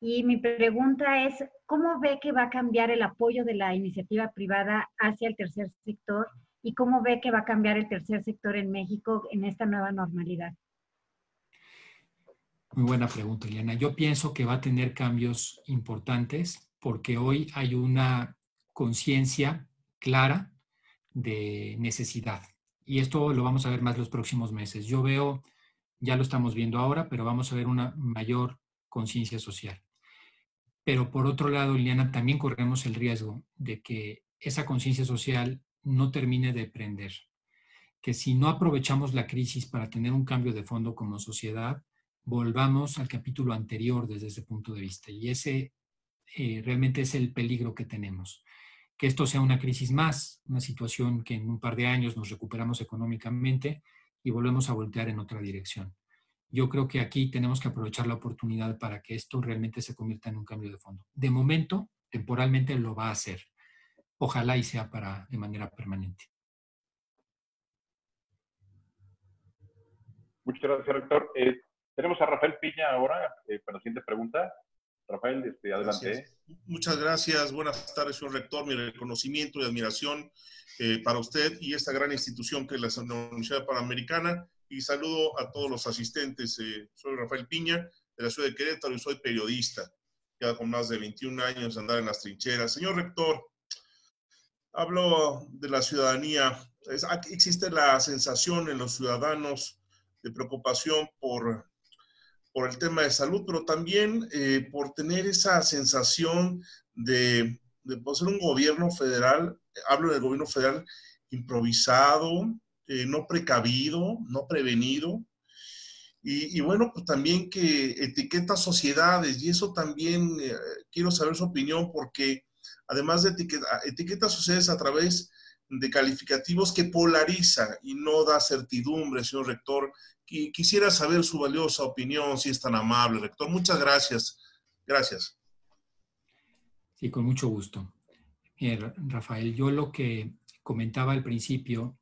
y mi pregunta es, ¿cómo ve que va a cambiar el apoyo de la iniciativa privada hacia el tercer sector y cómo ve que va a cambiar el tercer sector en México en esta nueva normalidad? Muy buena pregunta, Eliana. Yo pienso que va a tener cambios importantes porque hoy hay una conciencia clara de necesidad. Y esto lo vamos a ver más los próximos meses. Yo veo, ya lo estamos viendo ahora, pero vamos a ver una mayor conciencia social. Pero por otro lado, Liliana, también corremos el riesgo de que esa conciencia social no termine de prender. Que si no aprovechamos la crisis para tener un cambio de fondo como sociedad, volvamos al capítulo anterior desde ese punto de vista. Y ese eh, realmente es el peligro que tenemos. Que esto sea una crisis más, una situación que en un par de años nos recuperamos económicamente y volvemos a voltear en otra dirección. Yo creo que aquí tenemos que aprovechar la oportunidad para que esto realmente se convierta en un cambio de fondo. De momento, temporalmente lo va a hacer ojalá y sea para de manera permanente. Muchas gracias, rector. Eh, tenemos a Rafael Piña ahora eh, para la siguiente pregunta. Rafael, este, adelante. Muchas gracias. Buenas tardes, señor rector. Mi reconocimiento y admiración eh, para usted y esta gran institución que es la Universidad Panamericana. Y saludo a todos los asistentes. soy Rafael Piña, de la ciudad de Querétaro, y soy periodista. Ya con más de 21 años de andar en las trincheras. Señor rector, Hablo de la ciudadanía. existe la sensación en los ciudadanos de preocupación por, por el tema de salud, pero también eh, por tener esa sensación de, de ser un gobierno federal, hablo del gobierno federal improvisado, eh, no precavido, no prevenido. Y, bueno, pues también que etiqueta sociedades, y eso también eh, quiero saber su opinión porque además de etiqueta, etiqueta sociedades a través de calificativos que polariza y no da certidumbre, señor rector. Quisiera saber su valiosa opinión, si es tan amable, rector. Muchas gracias. Gracias. Sí, con mucho gusto. Rafael, yo lo que comentaba al principio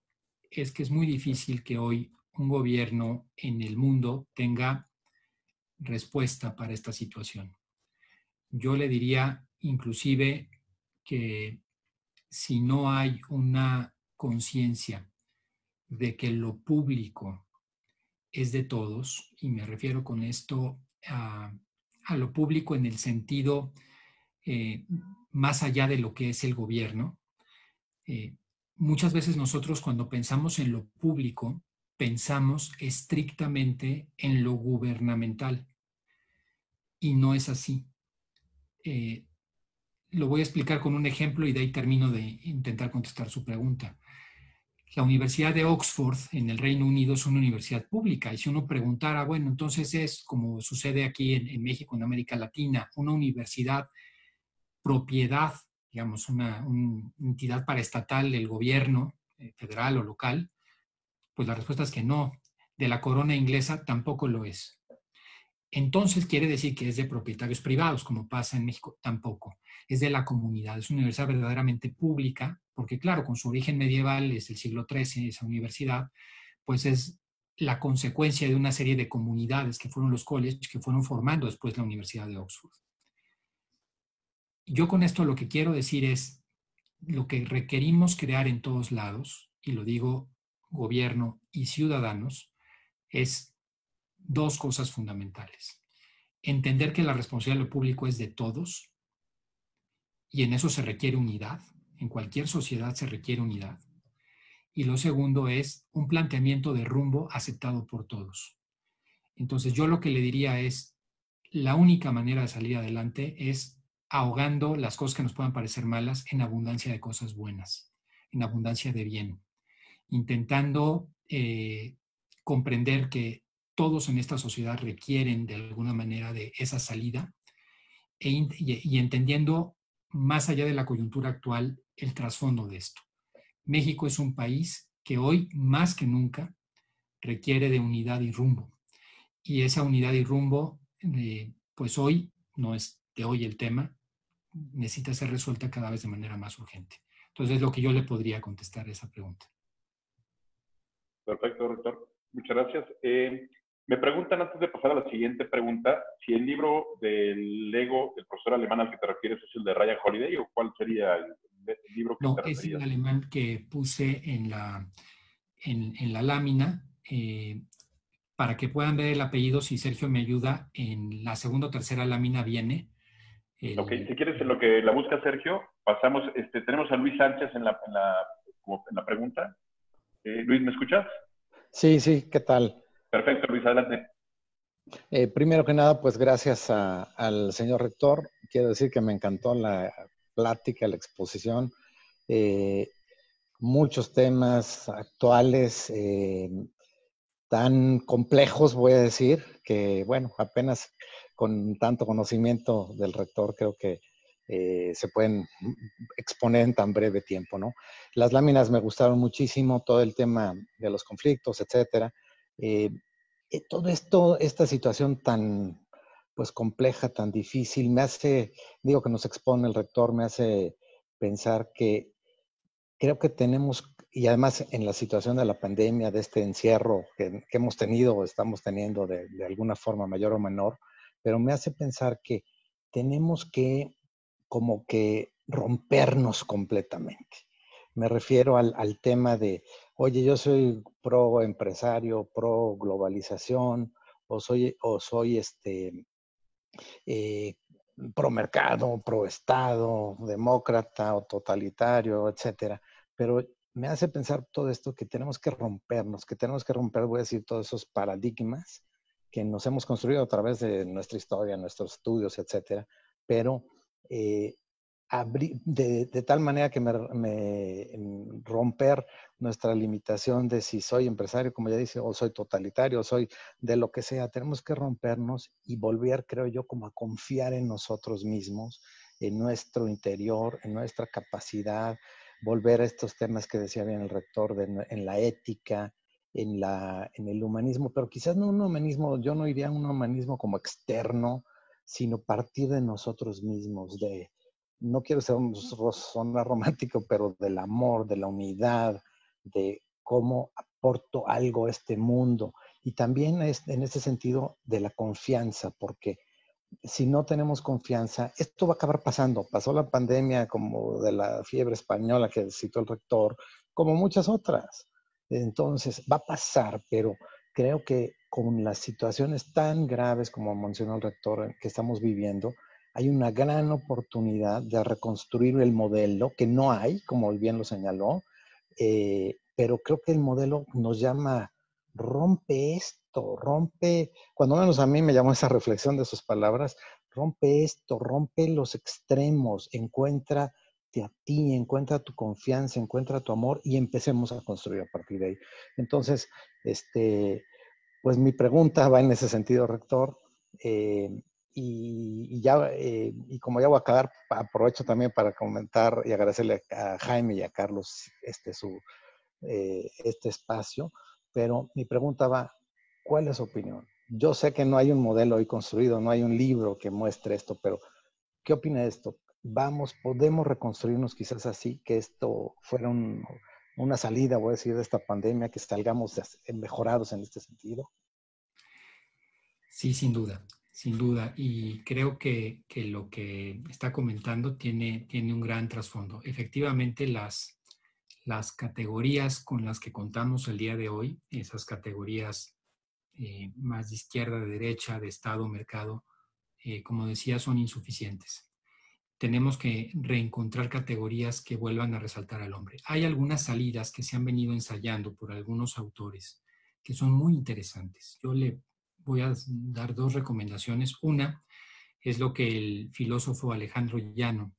es que es muy difícil que hoy un gobierno en el mundo tenga respuesta para esta situación. Yo le diría inclusive que si no hay una conciencia de que lo público es de todos, y me refiero con esto a, lo público en el sentido eh, más allá de lo que es el gobierno, eh, muchas veces nosotros cuando pensamos en lo público, pensamos estrictamente en lo gubernamental. Y no es así. Eh, lo voy a explicar con un ejemplo y de ahí termino de intentar contestar su pregunta. La Universidad de Oxford en el Reino Unido es una universidad pública y si uno preguntara, bueno, entonces es como sucede aquí en, México, en América Latina, una universidad propiedad, digamos, una, entidad paraestatal del gobierno eh, federal o local, pues la respuesta es que no. De la corona inglesa tampoco lo es. Entonces quiere decir que es de propietarios privados, como pasa en México, tampoco. Es de la comunidad, es una universidad verdaderamente pública, porque claro, con su origen medieval, es el siglo XIII, esa universidad, pues es la consecuencia de una serie de comunidades que fueron los colleges, que fueron formando después la Universidad de Oxford. Yo con esto lo que quiero decir es, lo que requerimos crear en todos lados, y lo digo gobierno y ciudadanos, es dos cosas fundamentales. Entender que la responsabilidad de lo público es de todos y en eso se requiere unidad. En cualquier sociedad se requiere unidad. Y lo segundo es un planteamiento de rumbo aceptado por todos. Entonces yo lo que le diría es, la única manera de salir adelante es ahogando las cosas que nos puedan parecer malas en abundancia de cosas buenas, en abundancia de bien, intentando eh, comprender que todos en esta sociedad requieren de alguna manera de esa salida e y entendiendo más allá de la coyuntura actual el trasfondo de esto. México es un país que hoy más que nunca requiere de unidad y rumbo. Y esa unidad y rumbo, eh, pues hoy no es de hoy el tema, necesita ser resuelta cada vez de manera más urgente. Entonces, es lo que yo le podría contestar a esa pregunta. Perfecto, doctor. Muchas gracias. Eh, me preguntan antes de pasar a la siguiente pregunta, si el libro del Lego, del profesor alemán al que te refieres, es el de Ryan Holiday o cuál sería el, libro que no, es el alemán que puse en la, en, la lámina. Eh, para que puedan ver el apellido, si Sergio me ayuda, en la segunda o tercera lámina viene. Ok, si quieres en lo que la busca Sergio, pasamos, este, tenemos a Luis Sánchez en la, en la, en la pregunta. Eh, Luis, ¿me escuchas? Sí, sí, ¿qué tal? Perfecto, Luis, adelante. Eh, primero que nada, pues gracias al señor rector. Quiero decir que me encantó la plática, la exposición. Eh, muchos temas actuales, tan complejos, voy a decir, que bueno, apenas con tanto conocimiento del rector creo que eh, se pueden exponer en tan breve tiempo, ¿no? Las láminas me gustaron muchísimo, todo el tema de los conflictos, etcétera. Eh, eh, todo esto, esta situación tan, pues, compleja, tan difícil, me hace, digo que nos expone el rector, me hace pensar que creo que tenemos y además en la situación de la pandemia, de este encierro que, hemos tenido o estamos teniendo de, alguna forma mayor o menor, pero me hace pensar que tenemos que como que rompernos completamente. Me refiero al, tema de, oye, yo soy pro empresario, pro globalización, o soy, o soy este, eh, pro mercado, pro Estado, demócrata o totalitario, etcétera. Pero me hace pensar todo esto que tenemos que rompernos, que tenemos que romper, voy a decir, todos esos paradigmas que nos hemos construido a través de nuestra historia, nuestros estudios, etcétera, pero eh, de, tal manera que me, romper nuestra limitación de si soy empresario, como ya dice, o soy totalitario, o soy de lo que sea, tenemos que rompernos y volver, creo yo, como a confiar en nosotros mismos, en nuestro interior, en nuestra capacidad, volver a estos temas que decía bien el rector en la ética, en, en el humanismo, pero quizás no un humanismo, yo no iría a un humanismo como externo, sino partir de nosotros mismos, de, no quiero ser un sonar romántico, pero del amor, de la unidad, de cómo aporto algo a este mundo. Y también es, en ese sentido de la confianza, porque si no tenemos confianza, esto va a acabar pasando. Pasó la pandemia como de la fiebre española que citó el rector, como muchas otras. Entonces, va a pasar, pero creo que con las situaciones tan graves como mencionó el rector que estamos viviendo, hay una gran oportunidad de reconstruir el modelo, que no hay, como bien lo señaló, eh, pero creo que el modelo nos llama, rompe esto rompe, cuando menos a mí me llamó esa reflexión de sus palabras, rompe esto, rompe los extremos, encuentra a ti, encuentra tu confianza, encuentra tu amor y empecemos a construir a partir de ahí. Entonces, este, pues mi pregunta va en ese sentido, rector. Eh, y, ya, eh, y como ya voy a acabar, aprovecho también para comentar y agradecerle a Jaime y a Carlos este, su, eh, este espacio. Pero mi pregunta va, ¿Cuál es su opinión? Yo sé que no hay un modelo hoy construido, no hay un libro que muestre esto, pero ¿qué opina de esto? Vamos, podemos reconstruirnos quizás así, que esto fuera una salida, voy a decir, de esta pandemia, que salgamos mejorados en este sentido. Sí, sin duda, sin duda. Y creo que, lo que está comentando tiene, tiene un gran trasfondo. Efectivamente, las, las categorías con las que contamos el día de hoy, esas categorías eh, más de izquierda, de derecha, de Estado, mercado, eh, como decía, son insuficientes. Tenemos que reencontrar categorías que vuelvan a resaltar al hombre. Hay algunas salidas que se han venido ensayando por algunos autores que son muy interesantes. Yo le voy a dar dos recomendaciones. Una es lo que el filósofo Alejandro Llano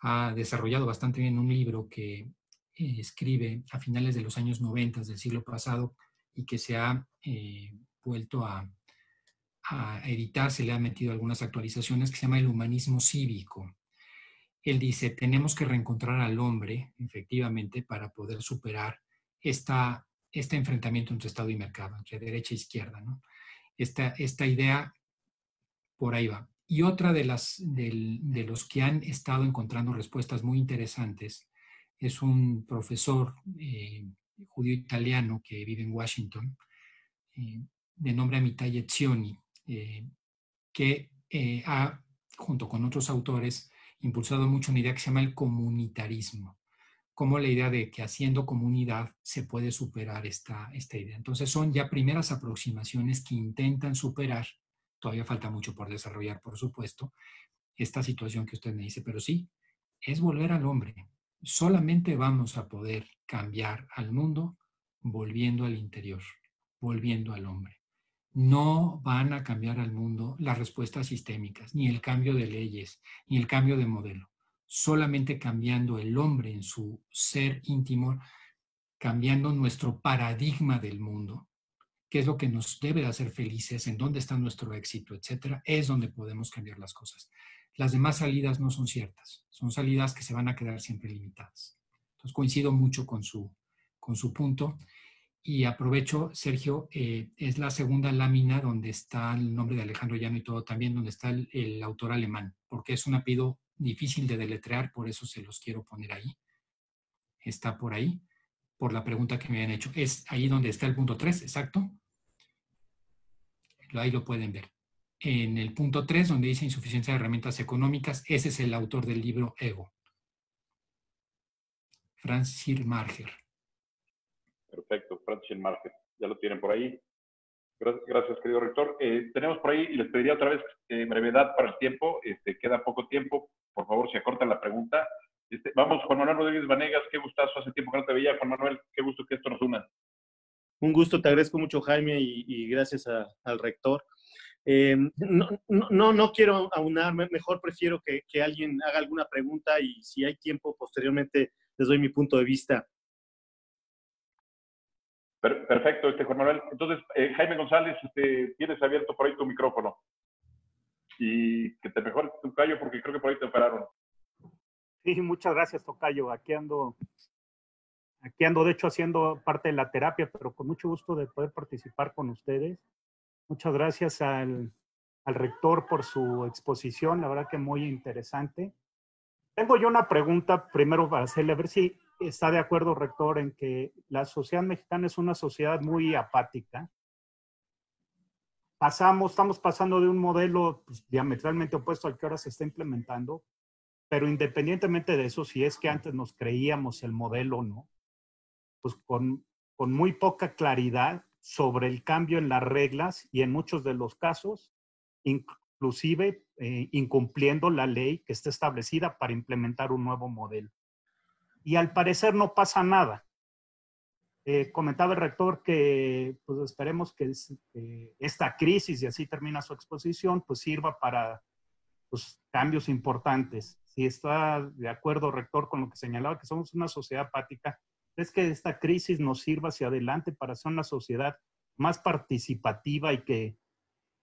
ha desarrollado bastante bien en un libro que eh, escribe a finales de los años 90 del siglo pasado y que se ha vuelto a, a editar, se le han metido algunas actualizaciones que se llama el humanismo cívico. Él dice, tenemos que reencontrar al hombre, efectivamente, para poder superar esta, este enfrentamiento entre Estado y mercado, entre derecha e izquierda. ¿no? Esta, esta idea por ahí va. Y otra de, las, de, los que han estado encontrando respuestas muy interesantes es un profesor eh, judío italiano que vive en Washington, eh, de nombre Amitai Etzioni, eh, que ha, junto con otros autores, impulsado mucho una idea que se llama el comunitarismo, como la idea de que haciendo comunidad se puede superar esta, esta idea. Entonces son ya primeras aproximaciones que intentan superar Todavía falta mucho por desarrollar, por supuesto, esta situación que usted me dice, pero sí, es volver al hombre. Solamente vamos a poder cambiar al mundo volviendo al interior, volviendo al hombre. No van a cambiar al mundo las respuestas sistémicas, ni el cambio de leyes, ni el cambio de modelo. Solamente cambiando el hombre en su ser íntimo, cambiando nuestro paradigma del mundo, qué es lo que nos debe de hacer felices, en dónde está nuestro éxito, etcétera, es donde podemos cambiar las cosas. Las demás salidas no son ciertas, son salidas que se van a quedar siempre limitadas. Entonces coincido mucho con su, con su punto y aprovecho, Sergio, eh, es la segunda lámina donde está el nombre de Alejandro Llano y todo también, donde está el, el autor alemán, porque es un apellido difícil de deletrear, por eso se los quiero poner ahí. Está por ahí por la pregunta que me habían hecho. Es ahí donde está el punto 3, exacto. Ahí lo pueden ver. En el punto 3, donde dice insuficiencia de herramientas económicas, ese es el autor del libro Ego. Francis Marger. Perfecto, Francis Marger. Ya lo tienen por ahí. Gracias, querido rector. Eh, tenemos por ahí, y les pediría otra vez eh, brevedad para el tiempo. Este, queda poco tiempo. Por favor, se acorta la pregunta. Este, vamos, Juan Manuel Rodríguez Vanegas, qué gustazo, hace tiempo que no te veía. Juan Manuel, qué gusto que esto nos una. Un gusto, te agradezco mucho, Jaime, y, gracias al rector. Eh, no, no, no, quiero aunar, mejor prefiero que, que, alguien haga alguna pregunta y si hay tiempo, posteriormente les doy mi punto de vista. Perfecto, este Juan Manuel. Entonces, eh, Jaime González, este, tienes abierto por ahí tu micrófono. Y que te mejores tu callo porque creo que por ahí te operaron. Sí, muchas gracias, Tocayo. Aquí ando, aquí ando de hecho haciendo parte de la terapia, pero con mucho gusto de poder participar con ustedes. Muchas gracias al, al rector por su exposición, la verdad que muy interesante. Tengo yo una pregunta primero para hacerle, a ver si está de acuerdo, rector, en que la sociedad mexicana es una sociedad muy apática. Pasamos, estamos pasando de un modelo pues, diametralmente opuesto al que ahora se está implementando, pero independientemente de eso, si es que antes nos creíamos el modelo no, pues con, con muy poca claridad sobre el cambio en las reglas y en muchos de los casos, inclusive eh, incumpliendo la ley que está establecida para implementar un nuevo modelo. Y al parecer no pasa nada. Eh, comentaba el rector que pues esperemos que, que, esta crisis, y así termina su exposición, pues sirva para pues, cambios importantes. Si está de acuerdo, rector, con lo que señalaba, que somos una sociedad apática, es que esta crisis nos sirva hacia adelante para ser una sociedad más participativa y que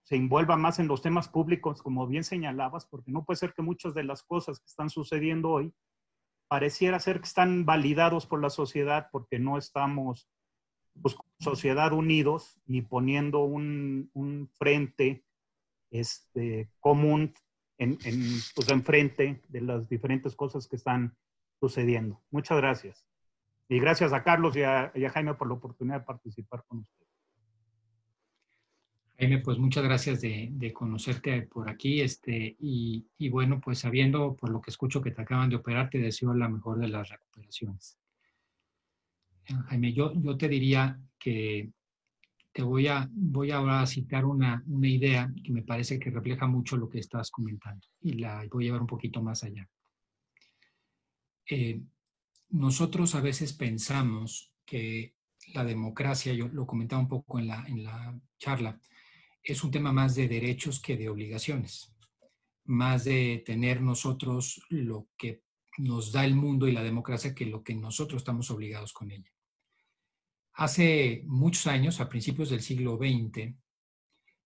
se envuelva más en los temas públicos, como bien señalabas, porque no puede ser que muchas de las cosas que están sucediendo hoy pareciera ser que están validados por la sociedad porque no estamos, pues, sociedad unidos y poniendo un, frente este, común en, en, pues, enfrente de las diferentes cosas que están sucediendo. Muchas gracias. Y gracias a Carlos y a, Jaime por la oportunidad de participar con ustedes. Jaime, pues muchas gracias de, conocerte por aquí. Este, y, bueno, pues sabiendo por lo que escucho que te acaban de operar, te deseo la mejor de las recuperaciones. Jaime, yo, yo te diría que te voy a, voy ahora a citar una, una, idea que me parece que refleja mucho lo que estás comentando y la voy a llevar un poquito más allá. Eh, nosotros a veces pensamos que la democracia, yo lo comentaba un poco en la, en la charla, es un tema más de derechos que de obligaciones, más de tener nosotros lo que nos da el mundo y la democracia que lo que nosotros estamos obligados con ella. Hace muchos años, a principios del siglo XX,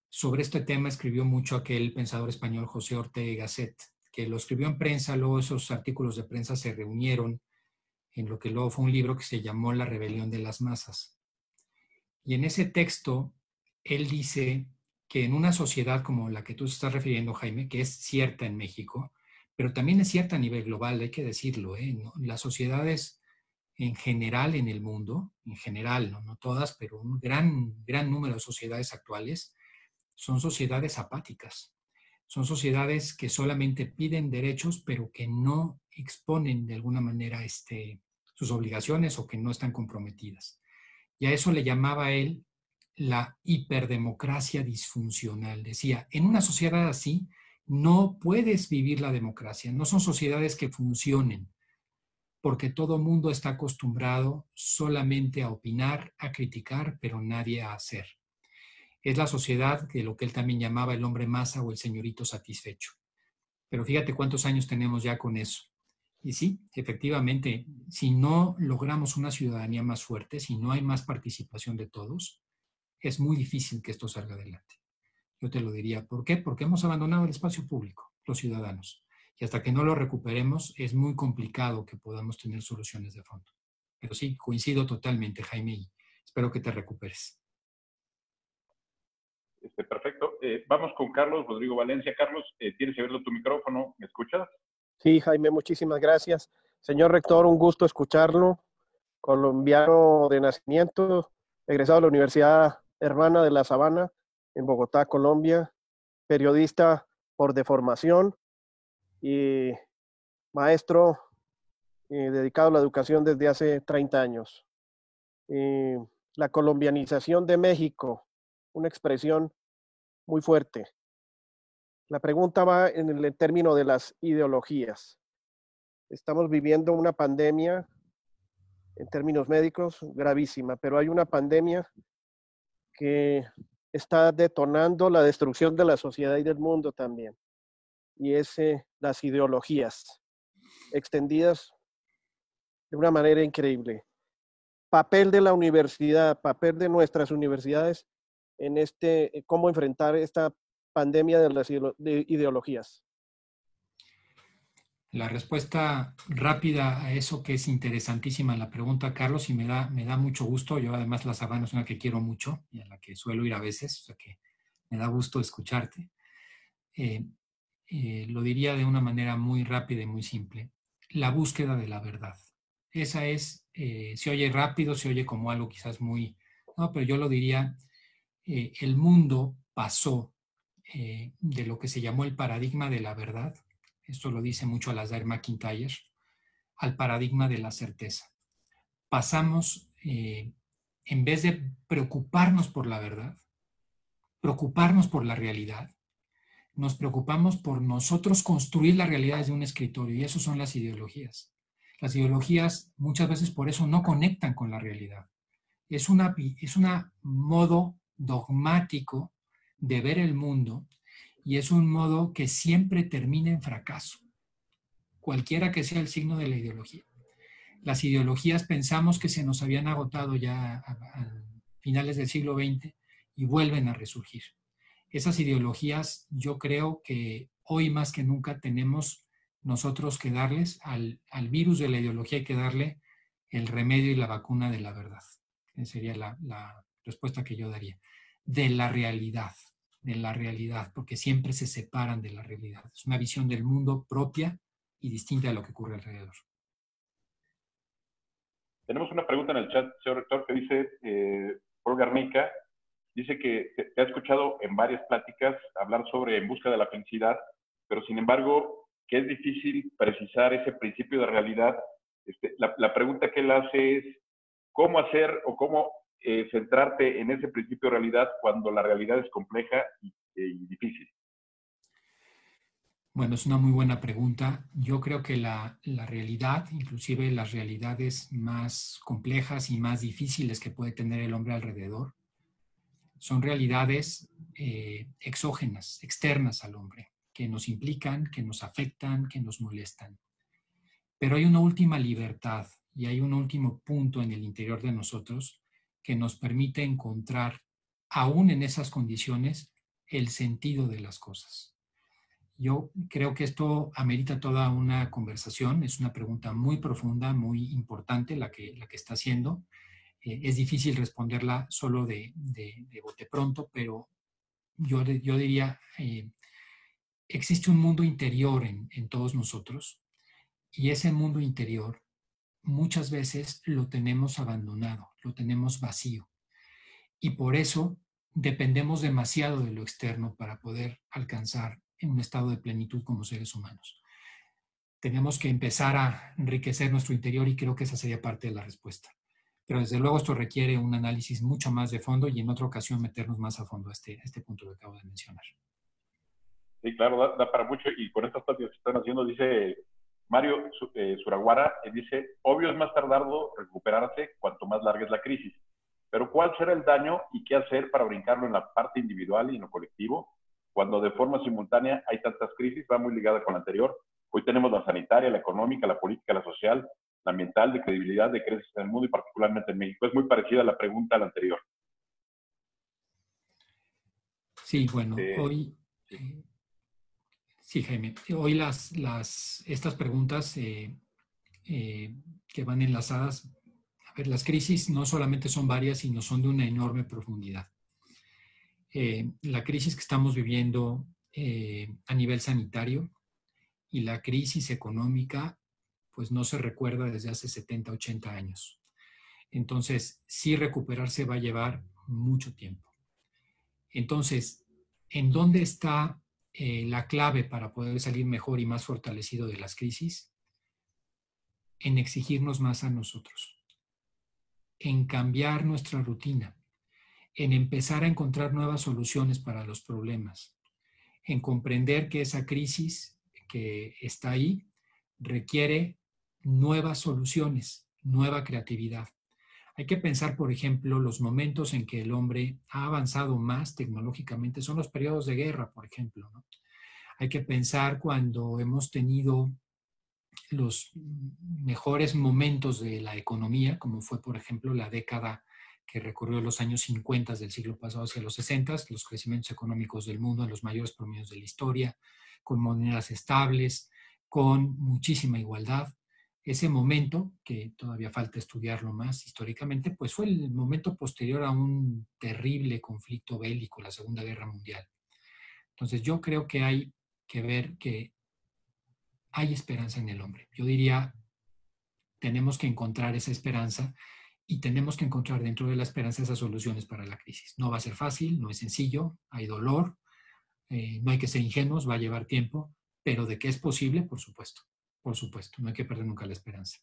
sobre este tema escribió mucho aquel pensador español José Ortega Gasset, que lo escribió en prensa, luego esos artículos de prensa se reunieron en lo que luego fue un libro que se llamó La rebelión de las masas. Y en ese texto, él dice que en una sociedad como la que tú estás refiriendo, Jaime, que es cierta en México, pero también es cierta a nivel global, hay que decirlo, ¿eh? las sociedades en general en el mundo, en general, no, no todas, pero un gran, gran número de sociedades actuales, son sociedades apáticas. Son sociedades que solamente piden derechos, pero que no exponen de alguna manera este, sus obligaciones o que no están comprometidas. Y a eso le llamaba él la hiperdemocracia disfuncional. Decía, en una sociedad así no puedes vivir la democracia, no son sociedades que funcionen, porque todo mundo está acostumbrado solamente a opinar, a criticar, pero nadie a hacer. Es la sociedad de lo que él también llamaba el hombre masa o el señorito satisfecho. Pero fíjate cuántos años tenemos ya con eso. Y sí, efectivamente, si no logramos una ciudadanía más fuerte, si no hay más participación de todos, es muy difícil que esto salga adelante. Yo te lo diría. ¿Por qué? Porque hemos abandonado el espacio público, los ciudadanos. Y hasta que no lo recuperemos, es muy complicado que podamos tener soluciones de fondo. Pero sí, coincido totalmente, Jaime, y espero que te recuperes. Este, perfecto. Eh, vamos con Carlos Rodrigo Valencia. Carlos, eh, tienes que verlo tu micrófono. ¿Me escuchas? Sí, Jaime, muchísimas gracias. Señor rector, un gusto escucharlo. Colombiano de nacimiento, egresado de la Universidad Hermana de la Sabana en Bogotá, Colombia, periodista por deformación y maestro eh, dedicado a la educación desde hace 30 años. Eh, la colombianización de México, una expresión muy fuerte. La pregunta va en el término de las ideologías. Estamos viviendo una pandemia en términos médicos gravísima, pero hay una pandemia que está detonando la destrucción de la sociedad y del mundo también. Y es eh, las ideologías extendidas de una manera increíble. Papel de la universidad, papel de nuestras universidades en este, eh, cómo enfrentar esta pandemia de ideologías? La respuesta rápida a eso que es interesantísima la pregunta, Carlos, y me da, me da mucho gusto. Yo además la sabana es una que quiero mucho y a la que suelo ir a veces, o sea que me da gusto escucharte. Eh, eh, lo diría de una manera muy rápida y muy simple. La búsqueda de la verdad. Esa es, eh, se oye rápido, se oye como algo quizás muy, no, pero yo lo diría, el mundo pasó eh, de lo que se llamó el paradigma de la verdad, esto lo dice mucho Alasdair McIntyre, al paradigma de la certeza. Pasamos, eh, en vez de preocuparnos por la verdad, preocuparnos por la realidad, nos preocupamos por nosotros construir la realidad desde un escritorio y eso son las ideologías. Las ideologías muchas veces por eso no conectan con la realidad. Es un es una modo dogmático de ver el mundo y es un modo que siempre termina en fracaso, cualquiera que sea el signo de la ideología. Las ideologías pensamos que se nos habían agotado ya a, finales del siglo XX y vuelven a resurgir. Esas ideologías yo creo que hoy más que nunca tenemos nosotros que darles al, virus de la ideología, que darle el remedio y la vacuna de la verdad. Sería la respuesta que yo daría. De la realidad de la realidad, porque siempre se separan de la realidad. Es una visión del mundo propia y distinta de lo que ocurre alrededor. Tenemos una pregunta en el chat, señor rector, que dice, eh, Paul Garnica, dice que te, ha escuchado en varias pláticas hablar sobre en busca de la felicidad, pero sin embargo, que es difícil precisar ese principio de realidad. Este, la, la pregunta que él hace es, ¿cómo hacer o cómo eh, centrarte en ese principio de realidad cuando la realidad es compleja y, difícil? Bueno, es una muy buena pregunta. Yo creo que la, realidad, inclusive las realidades más complejas y más difíciles que puede tener el hombre alrededor, son realidades eh, exógenas, externas al hombre, que nos implican, que nos afectan, que nos molestan. Pero hay una última libertad y hay un último punto en el interior de nosotros que nos permite encontrar, aún en esas condiciones, el sentido de las cosas. Yo creo que esto amerita toda una conversación, es una pregunta muy profunda, muy importante la que, la que está haciendo. Eh, es difícil responderla solo de, de, bote pronto, pero yo, yo diría, eh, existe un mundo interior en, en todos nosotros y ese mundo interior muchas veces lo tenemos abandonado, lo tenemos vacío. Y por eso dependemos demasiado de lo externo para poder alcanzar en un estado de plenitud como seres humanos. Tenemos que empezar a enriquecer nuestro interior y creo que esa sería parte de la respuesta. Pero desde luego esto requiere un análisis mucho más de fondo y en otra ocasión meternos más a fondo a este, este punto que acabo de mencionar. Sí, claro, da, para mucho y con estas pláticas que están haciendo, dice Mario eh, Suraguara, eh, dice, obvio es más tardado recuperarse cuanto más larga es la crisis, pero ¿cuál será el daño y qué hacer para brincarlo en la parte individual y en lo colectivo? cuando de forma simultánea hay tantas crisis, va muy ligada con la anterior. Hoy tenemos la sanitaria, la económica, la política, la social, la ambiental, de credibilidad, de crisis en el mundo y particularmente en México. Es muy parecida a la pregunta a la anterior. Sí, bueno, hoy, eh, sí, Jaime, hoy estas preguntas eh, eh, que van enlazadas, a ver, las crisis no solamente son varias, sino son de una enorme profundidad. Eh, la crisis que estamos viviendo a nivel sanitario y la crisis económica, pues no se recuerda desde hace 70, 80 años. Entonces, sí recuperarse va a llevar mucho tiempo. Entonces, ¿en dónde está eh, la clave para poder salir mejor y más fortalecido de las crisis? En exigirnos más a nosotros, en cambiar nuestra rutina, en empezar a encontrar nuevas soluciones para los problemas, en comprender que esa crisis que está ahí requiere nuevas soluciones, nueva creatividad. Hay que pensar, por ejemplo, los momentos en que el hombre ha avanzado más tecnológicamente, son los periodos de guerra, por ejemplo. Hay que pensar cuando hemos tenido los mejores momentos de la economía, como fue, por ejemplo, la década que recorrió los años 50 del siglo pasado hacia los 60, los crecimientos económicos del mundo en los mayores promedios de la historia, con monedas estables, con muchísima igualdad. Ese momento, que todavía falta estudiarlo más históricamente, pues fue el momento posterior a un terrible conflicto bélico, la Segunda Guerra Mundial. Entonces yo creo que hay que ver que hay esperanza en el hombre. Yo diría, tenemos que encontrar esa esperanza y tenemos que encontrar dentro de la esperanza esas soluciones para la crisis. No va a ser fácil, no es sencillo, hay dolor, eh, no hay que ser ingenuos, va a llevar tiempo, pero de que es posible, por supuesto, por supuesto, no hay que perder nunca la esperanza.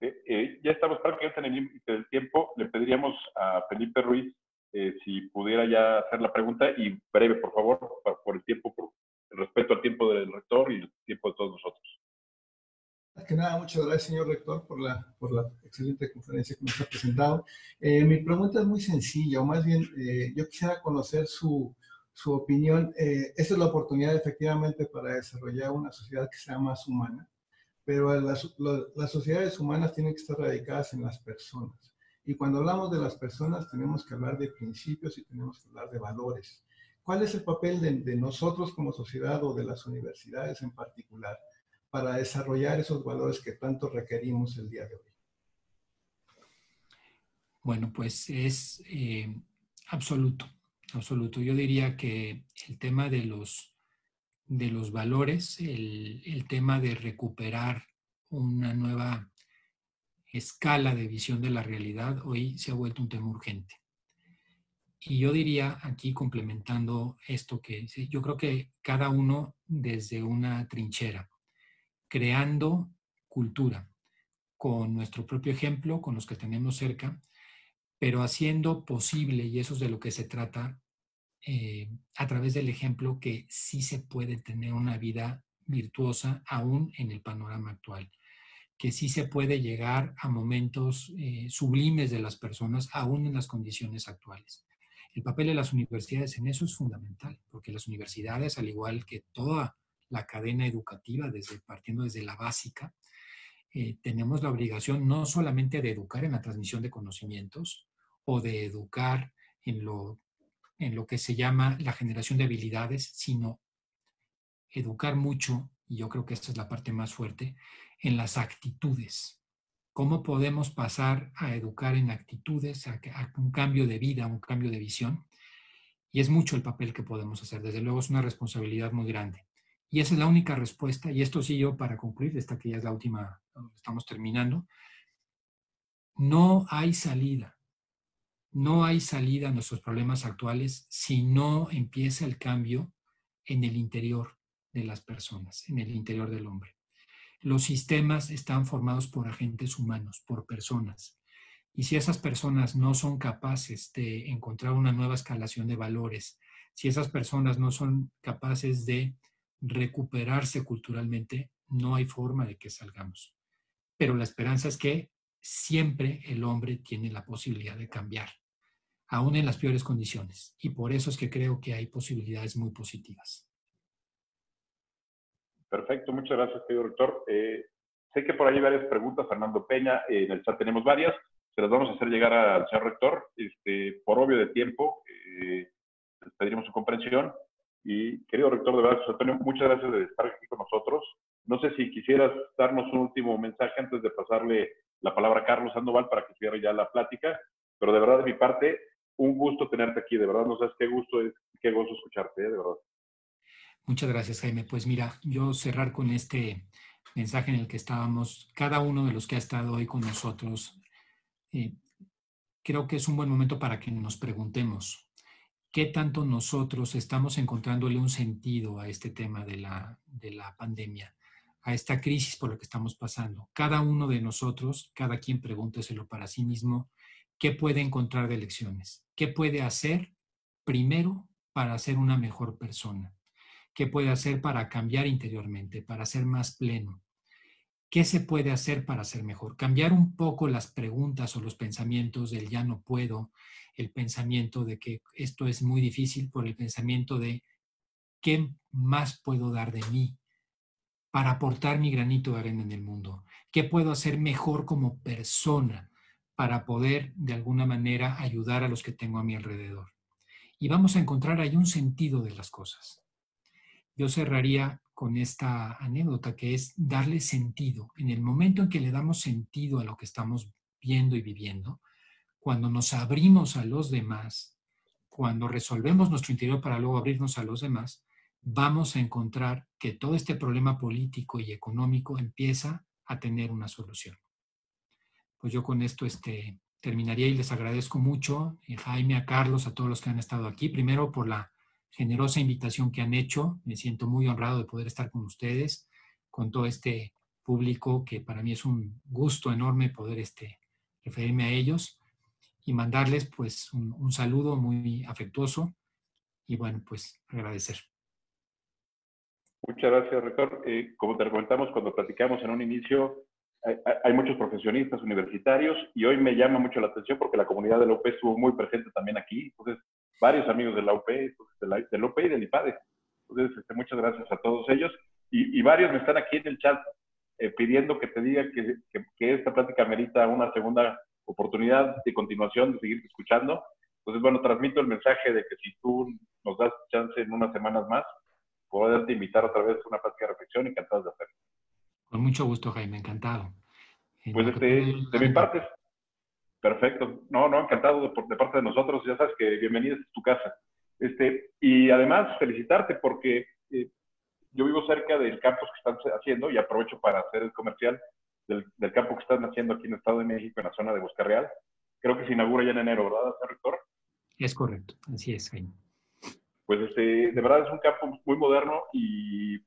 Eh, ya estamos prácticamente en el límite del tiempo. Le pediríamos a Felipe Ruiz eh, si pudiera ya hacer la pregunta y breve, por favor, por, por el tiempo, por el respeto al tiempo del rector y el tiempo de todos nosotros que nada, muchas gracias, señor rector, por la, por la excelente conferencia que nos ha presentado. Eh, mi pregunta es muy sencilla, o más bien, eh, yo quisiera conocer su, su opinión. Eh, esta es la oportunidad, efectivamente, para desarrollar una sociedad que sea más humana, pero las, las sociedades humanas tienen que estar radicadas en las personas. Y cuando hablamos de las personas, tenemos que hablar de principios y tenemos que hablar de valores. ¿Cuál es el papel de, de nosotros como sociedad o de las universidades en particular? para desarrollar esos valores que tanto requerimos el día de hoy? Bueno, pues es eh, absoluto, absoluto. Yo diría que el tema de los, de los valores, el, el tema de recuperar una nueva escala de visión de la realidad, hoy se ha vuelto un tema urgente. Y yo diría aquí, complementando esto que yo creo que cada uno desde una trinchera, creando cultura con nuestro propio ejemplo, con los que tenemos cerca, pero haciendo posible, y eso es de lo que se trata, eh, a través del ejemplo, que sí se puede tener una vida virtuosa aún en el panorama actual, que sí se puede llegar a momentos eh, sublimes de las personas aún en las condiciones actuales. El papel de las universidades en eso es fundamental, porque las universidades, al igual que toda la cadena educativa, desde, partiendo desde la básica, eh, tenemos la obligación no solamente de educar en la transmisión de conocimientos o de educar en lo en lo que se llama la generación de habilidades, sino educar mucho, y yo creo que esta es la parte más fuerte, en las actitudes. ¿Cómo podemos pasar a educar en actitudes, a, un cambio de vida, un cambio de visión? Y es mucho el papel que podemos hacer. Desde luego es una responsabilidad muy grande. Y esa es la única respuesta. Y esto sí yo para concluir, esta que ya es la última, estamos terminando. No hay salida. No hay salida a nuestros problemas actuales si no empieza el cambio en el interior de las personas, en el interior del hombre. Los sistemas están formados por agentes humanos, por personas. Y si esas personas no son capaces de encontrar una nueva escalación de valores, si esas personas no son capaces de recuperarse culturalmente, no hay forma de que salgamos. Pero la esperanza es que siempre el hombre tiene la posibilidad de cambiar, aún en las peores condiciones. Y por eso es que creo que hay posibilidades muy positivas. Perfecto, muchas gracias, querido doctor. Eh, sé que por ahí hay varias preguntas, Fernando Peña, en el chat tenemos varias, se las vamos a hacer llegar al señor rector. Este, por obvio de tiempo, eh, les pediremos su comprensión. Y querido rector de verdad, Antonio, muchas gracias de estar aquí con nosotros. No sé si quisieras darnos un último mensaje antes de pasarle la palabra a Carlos Sandoval para que cierre ya la plática, pero de verdad de mi parte, un gusto tenerte aquí, de verdad no sabes qué gusto es, qué gozo escucharte, ¿eh? de verdad. Muchas gracias, Jaime. Pues mira, yo cerrar con este mensaje en el que estábamos, cada uno de los que ha estado hoy con nosotros, eh, creo que es un buen momento para que nos preguntemos, qué tanto nosotros estamos encontrándole un sentido a este tema de la, de la pandemia, a esta crisis por la que estamos pasando. Cada uno de nosotros, cada quien pregúnteselo para sí mismo, qué puede encontrar de lecciones, qué puede hacer primero para ser una mejor persona, qué puede hacer para cambiar interiormente, para ser más pleno. ¿Qué se puede hacer para ser mejor? Cambiar un poco las preguntas o los pensamientos del ya no puedo, el pensamiento de que esto es muy difícil por el pensamiento de qué más puedo dar de mí para aportar mi granito de arena en el mundo, qué puedo hacer mejor como persona para poder de alguna manera ayudar a los que tengo a mi alrededor. Y vamos a encontrar ahí un sentido de las cosas. Yo cerraría con esta anécdota que es darle sentido. En el momento en que le damos sentido a lo que estamos viendo y viviendo, cuando nos abrimos a los demás, cuando resolvemos nuestro interior para luego abrirnos a los demás, vamos a encontrar que todo este problema político y económico empieza a tener una solución. Pues yo con esto este, terminaría y les agradezco mucho, a eh, Jaime, a Carlos, a todos los que han estado aquí, primero por la generosa invitación que han hecho. Me siento muy honrado de poder estar con ustedes, con todo este público, que para mí es un gusto enorme poder este, referirme a ellos y mandarles pues un, saludo muy afectuoso y bueno, pues agradecer. Muchas gracias, rector. Eh, como te comentamos cuando platicamos en un inicio, hay, muchos profesionistas universitarios y hoy me llama mucho la atención porque la comunidad de la UP estuvo muy presente también aquí. Entonces, varios amigos de la UP, de la, de la UP y del IPADE. Entonces, este, muchas gracias a todos ellos. Y, varios me están aquí en el chat eh, pidiendo que te diga que, que, que, esta plática merita una segunda oportunidad de continuación de seguir escuchando. Entonces, bueno, transmito el mensaje de que si tú nos das chance en unas semanas más, poderte invitar otra vez a una plática de reflexión, encantados de hacerlo. Con mucho gusto, Jaime, encantado. Pues este, de mi parte, perfecto. No, no, encantado de, de, parte de nosotros. Ya sabes que bienvenido a tu casa. Este, y además, felicitarte porque eh, yo vivo cerca del campus que están haciendo y aprovecho para hacer el comercial del, campo que están haciendo aquí en el Estado de México, en la zona de Bosque Real. Creo que se inaugura ya en enero, ¿verdad, señor rector? Es correcto, así es, Jaime. Pues este, de verdad es un campo muy moderno y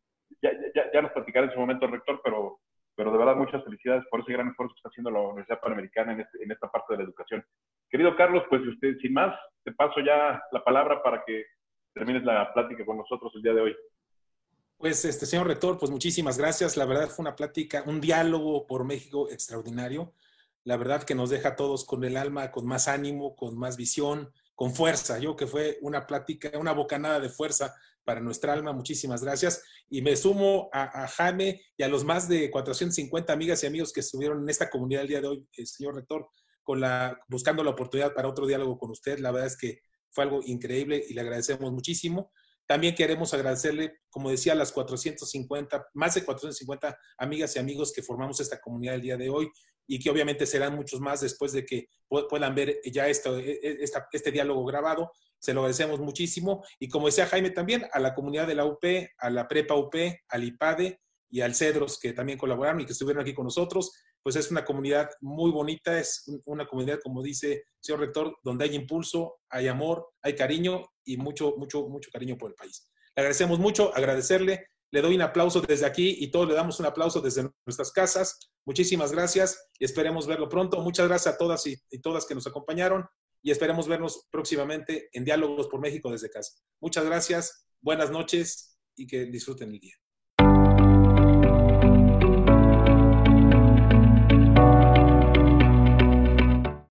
ya, ya, ya nos platicaré en su momento el rector, pero, pero de verdad muchas felicidades por ese gran esfuerzo que está haciendo la Universidad Panamericana en, este, en esta parte de la educación. Querido Carlos, pues usted, sin más, te paso ya la palabra para que termines la plática con nosotros el día de hoy. Pues, este señor rector, pues muchísimas gracias. La verdad fue una plática, un diálogo por México extraordinario. La verdad que nos deja a todos con el alma, con más ánimo, con más visión, con fuerza. Yo que fue una plática, una bocanada de fuerza para nuestra alma. Muchísimas gracias. Y me sumo a, Jaime y a los más de 450 amigas y amigos que estuvieron en esta comunidad el día de hoy, eh, señor rector, con la, buscando la oportunidad para otro diálogo con usted. La verdad es que fue algo increíble y le agradecemos muchísimo. También queremos agradecerle, como decía, a las 450, más de 450 amigas y amigos que formamos esta comunidad el día de hoy y que obviamente serán muchos más después de que puedan ver ya esto, e, e, este diálogo grabado. Se lo agradecemos muchísimo. Y como decía Jaime también, a la comunidad de la UP, a la Prepa UP, al IPADE y al CEDROS que también colaboraron y que estuvieron aquí con nosotros. Pues es una comunidad muy bonita, es una comunidad, como dice señor rector, donde hay impulso, hay amor, hay cariño y mucho, mucho, mucho cariño por el país. Le agradecemos mucho, agradecerle. Le doy un aplauso desde aquí y todos le damos un aplauso desde nuestras casas. Muchísimas gracias y esperemos verlo pronto. Muchas gracias a todas y, y todas que nos acompañaron y esperemos vernos próximamente en Diálogos por México desde casa. Muchas gracias, buenas noches y que disfruten el día.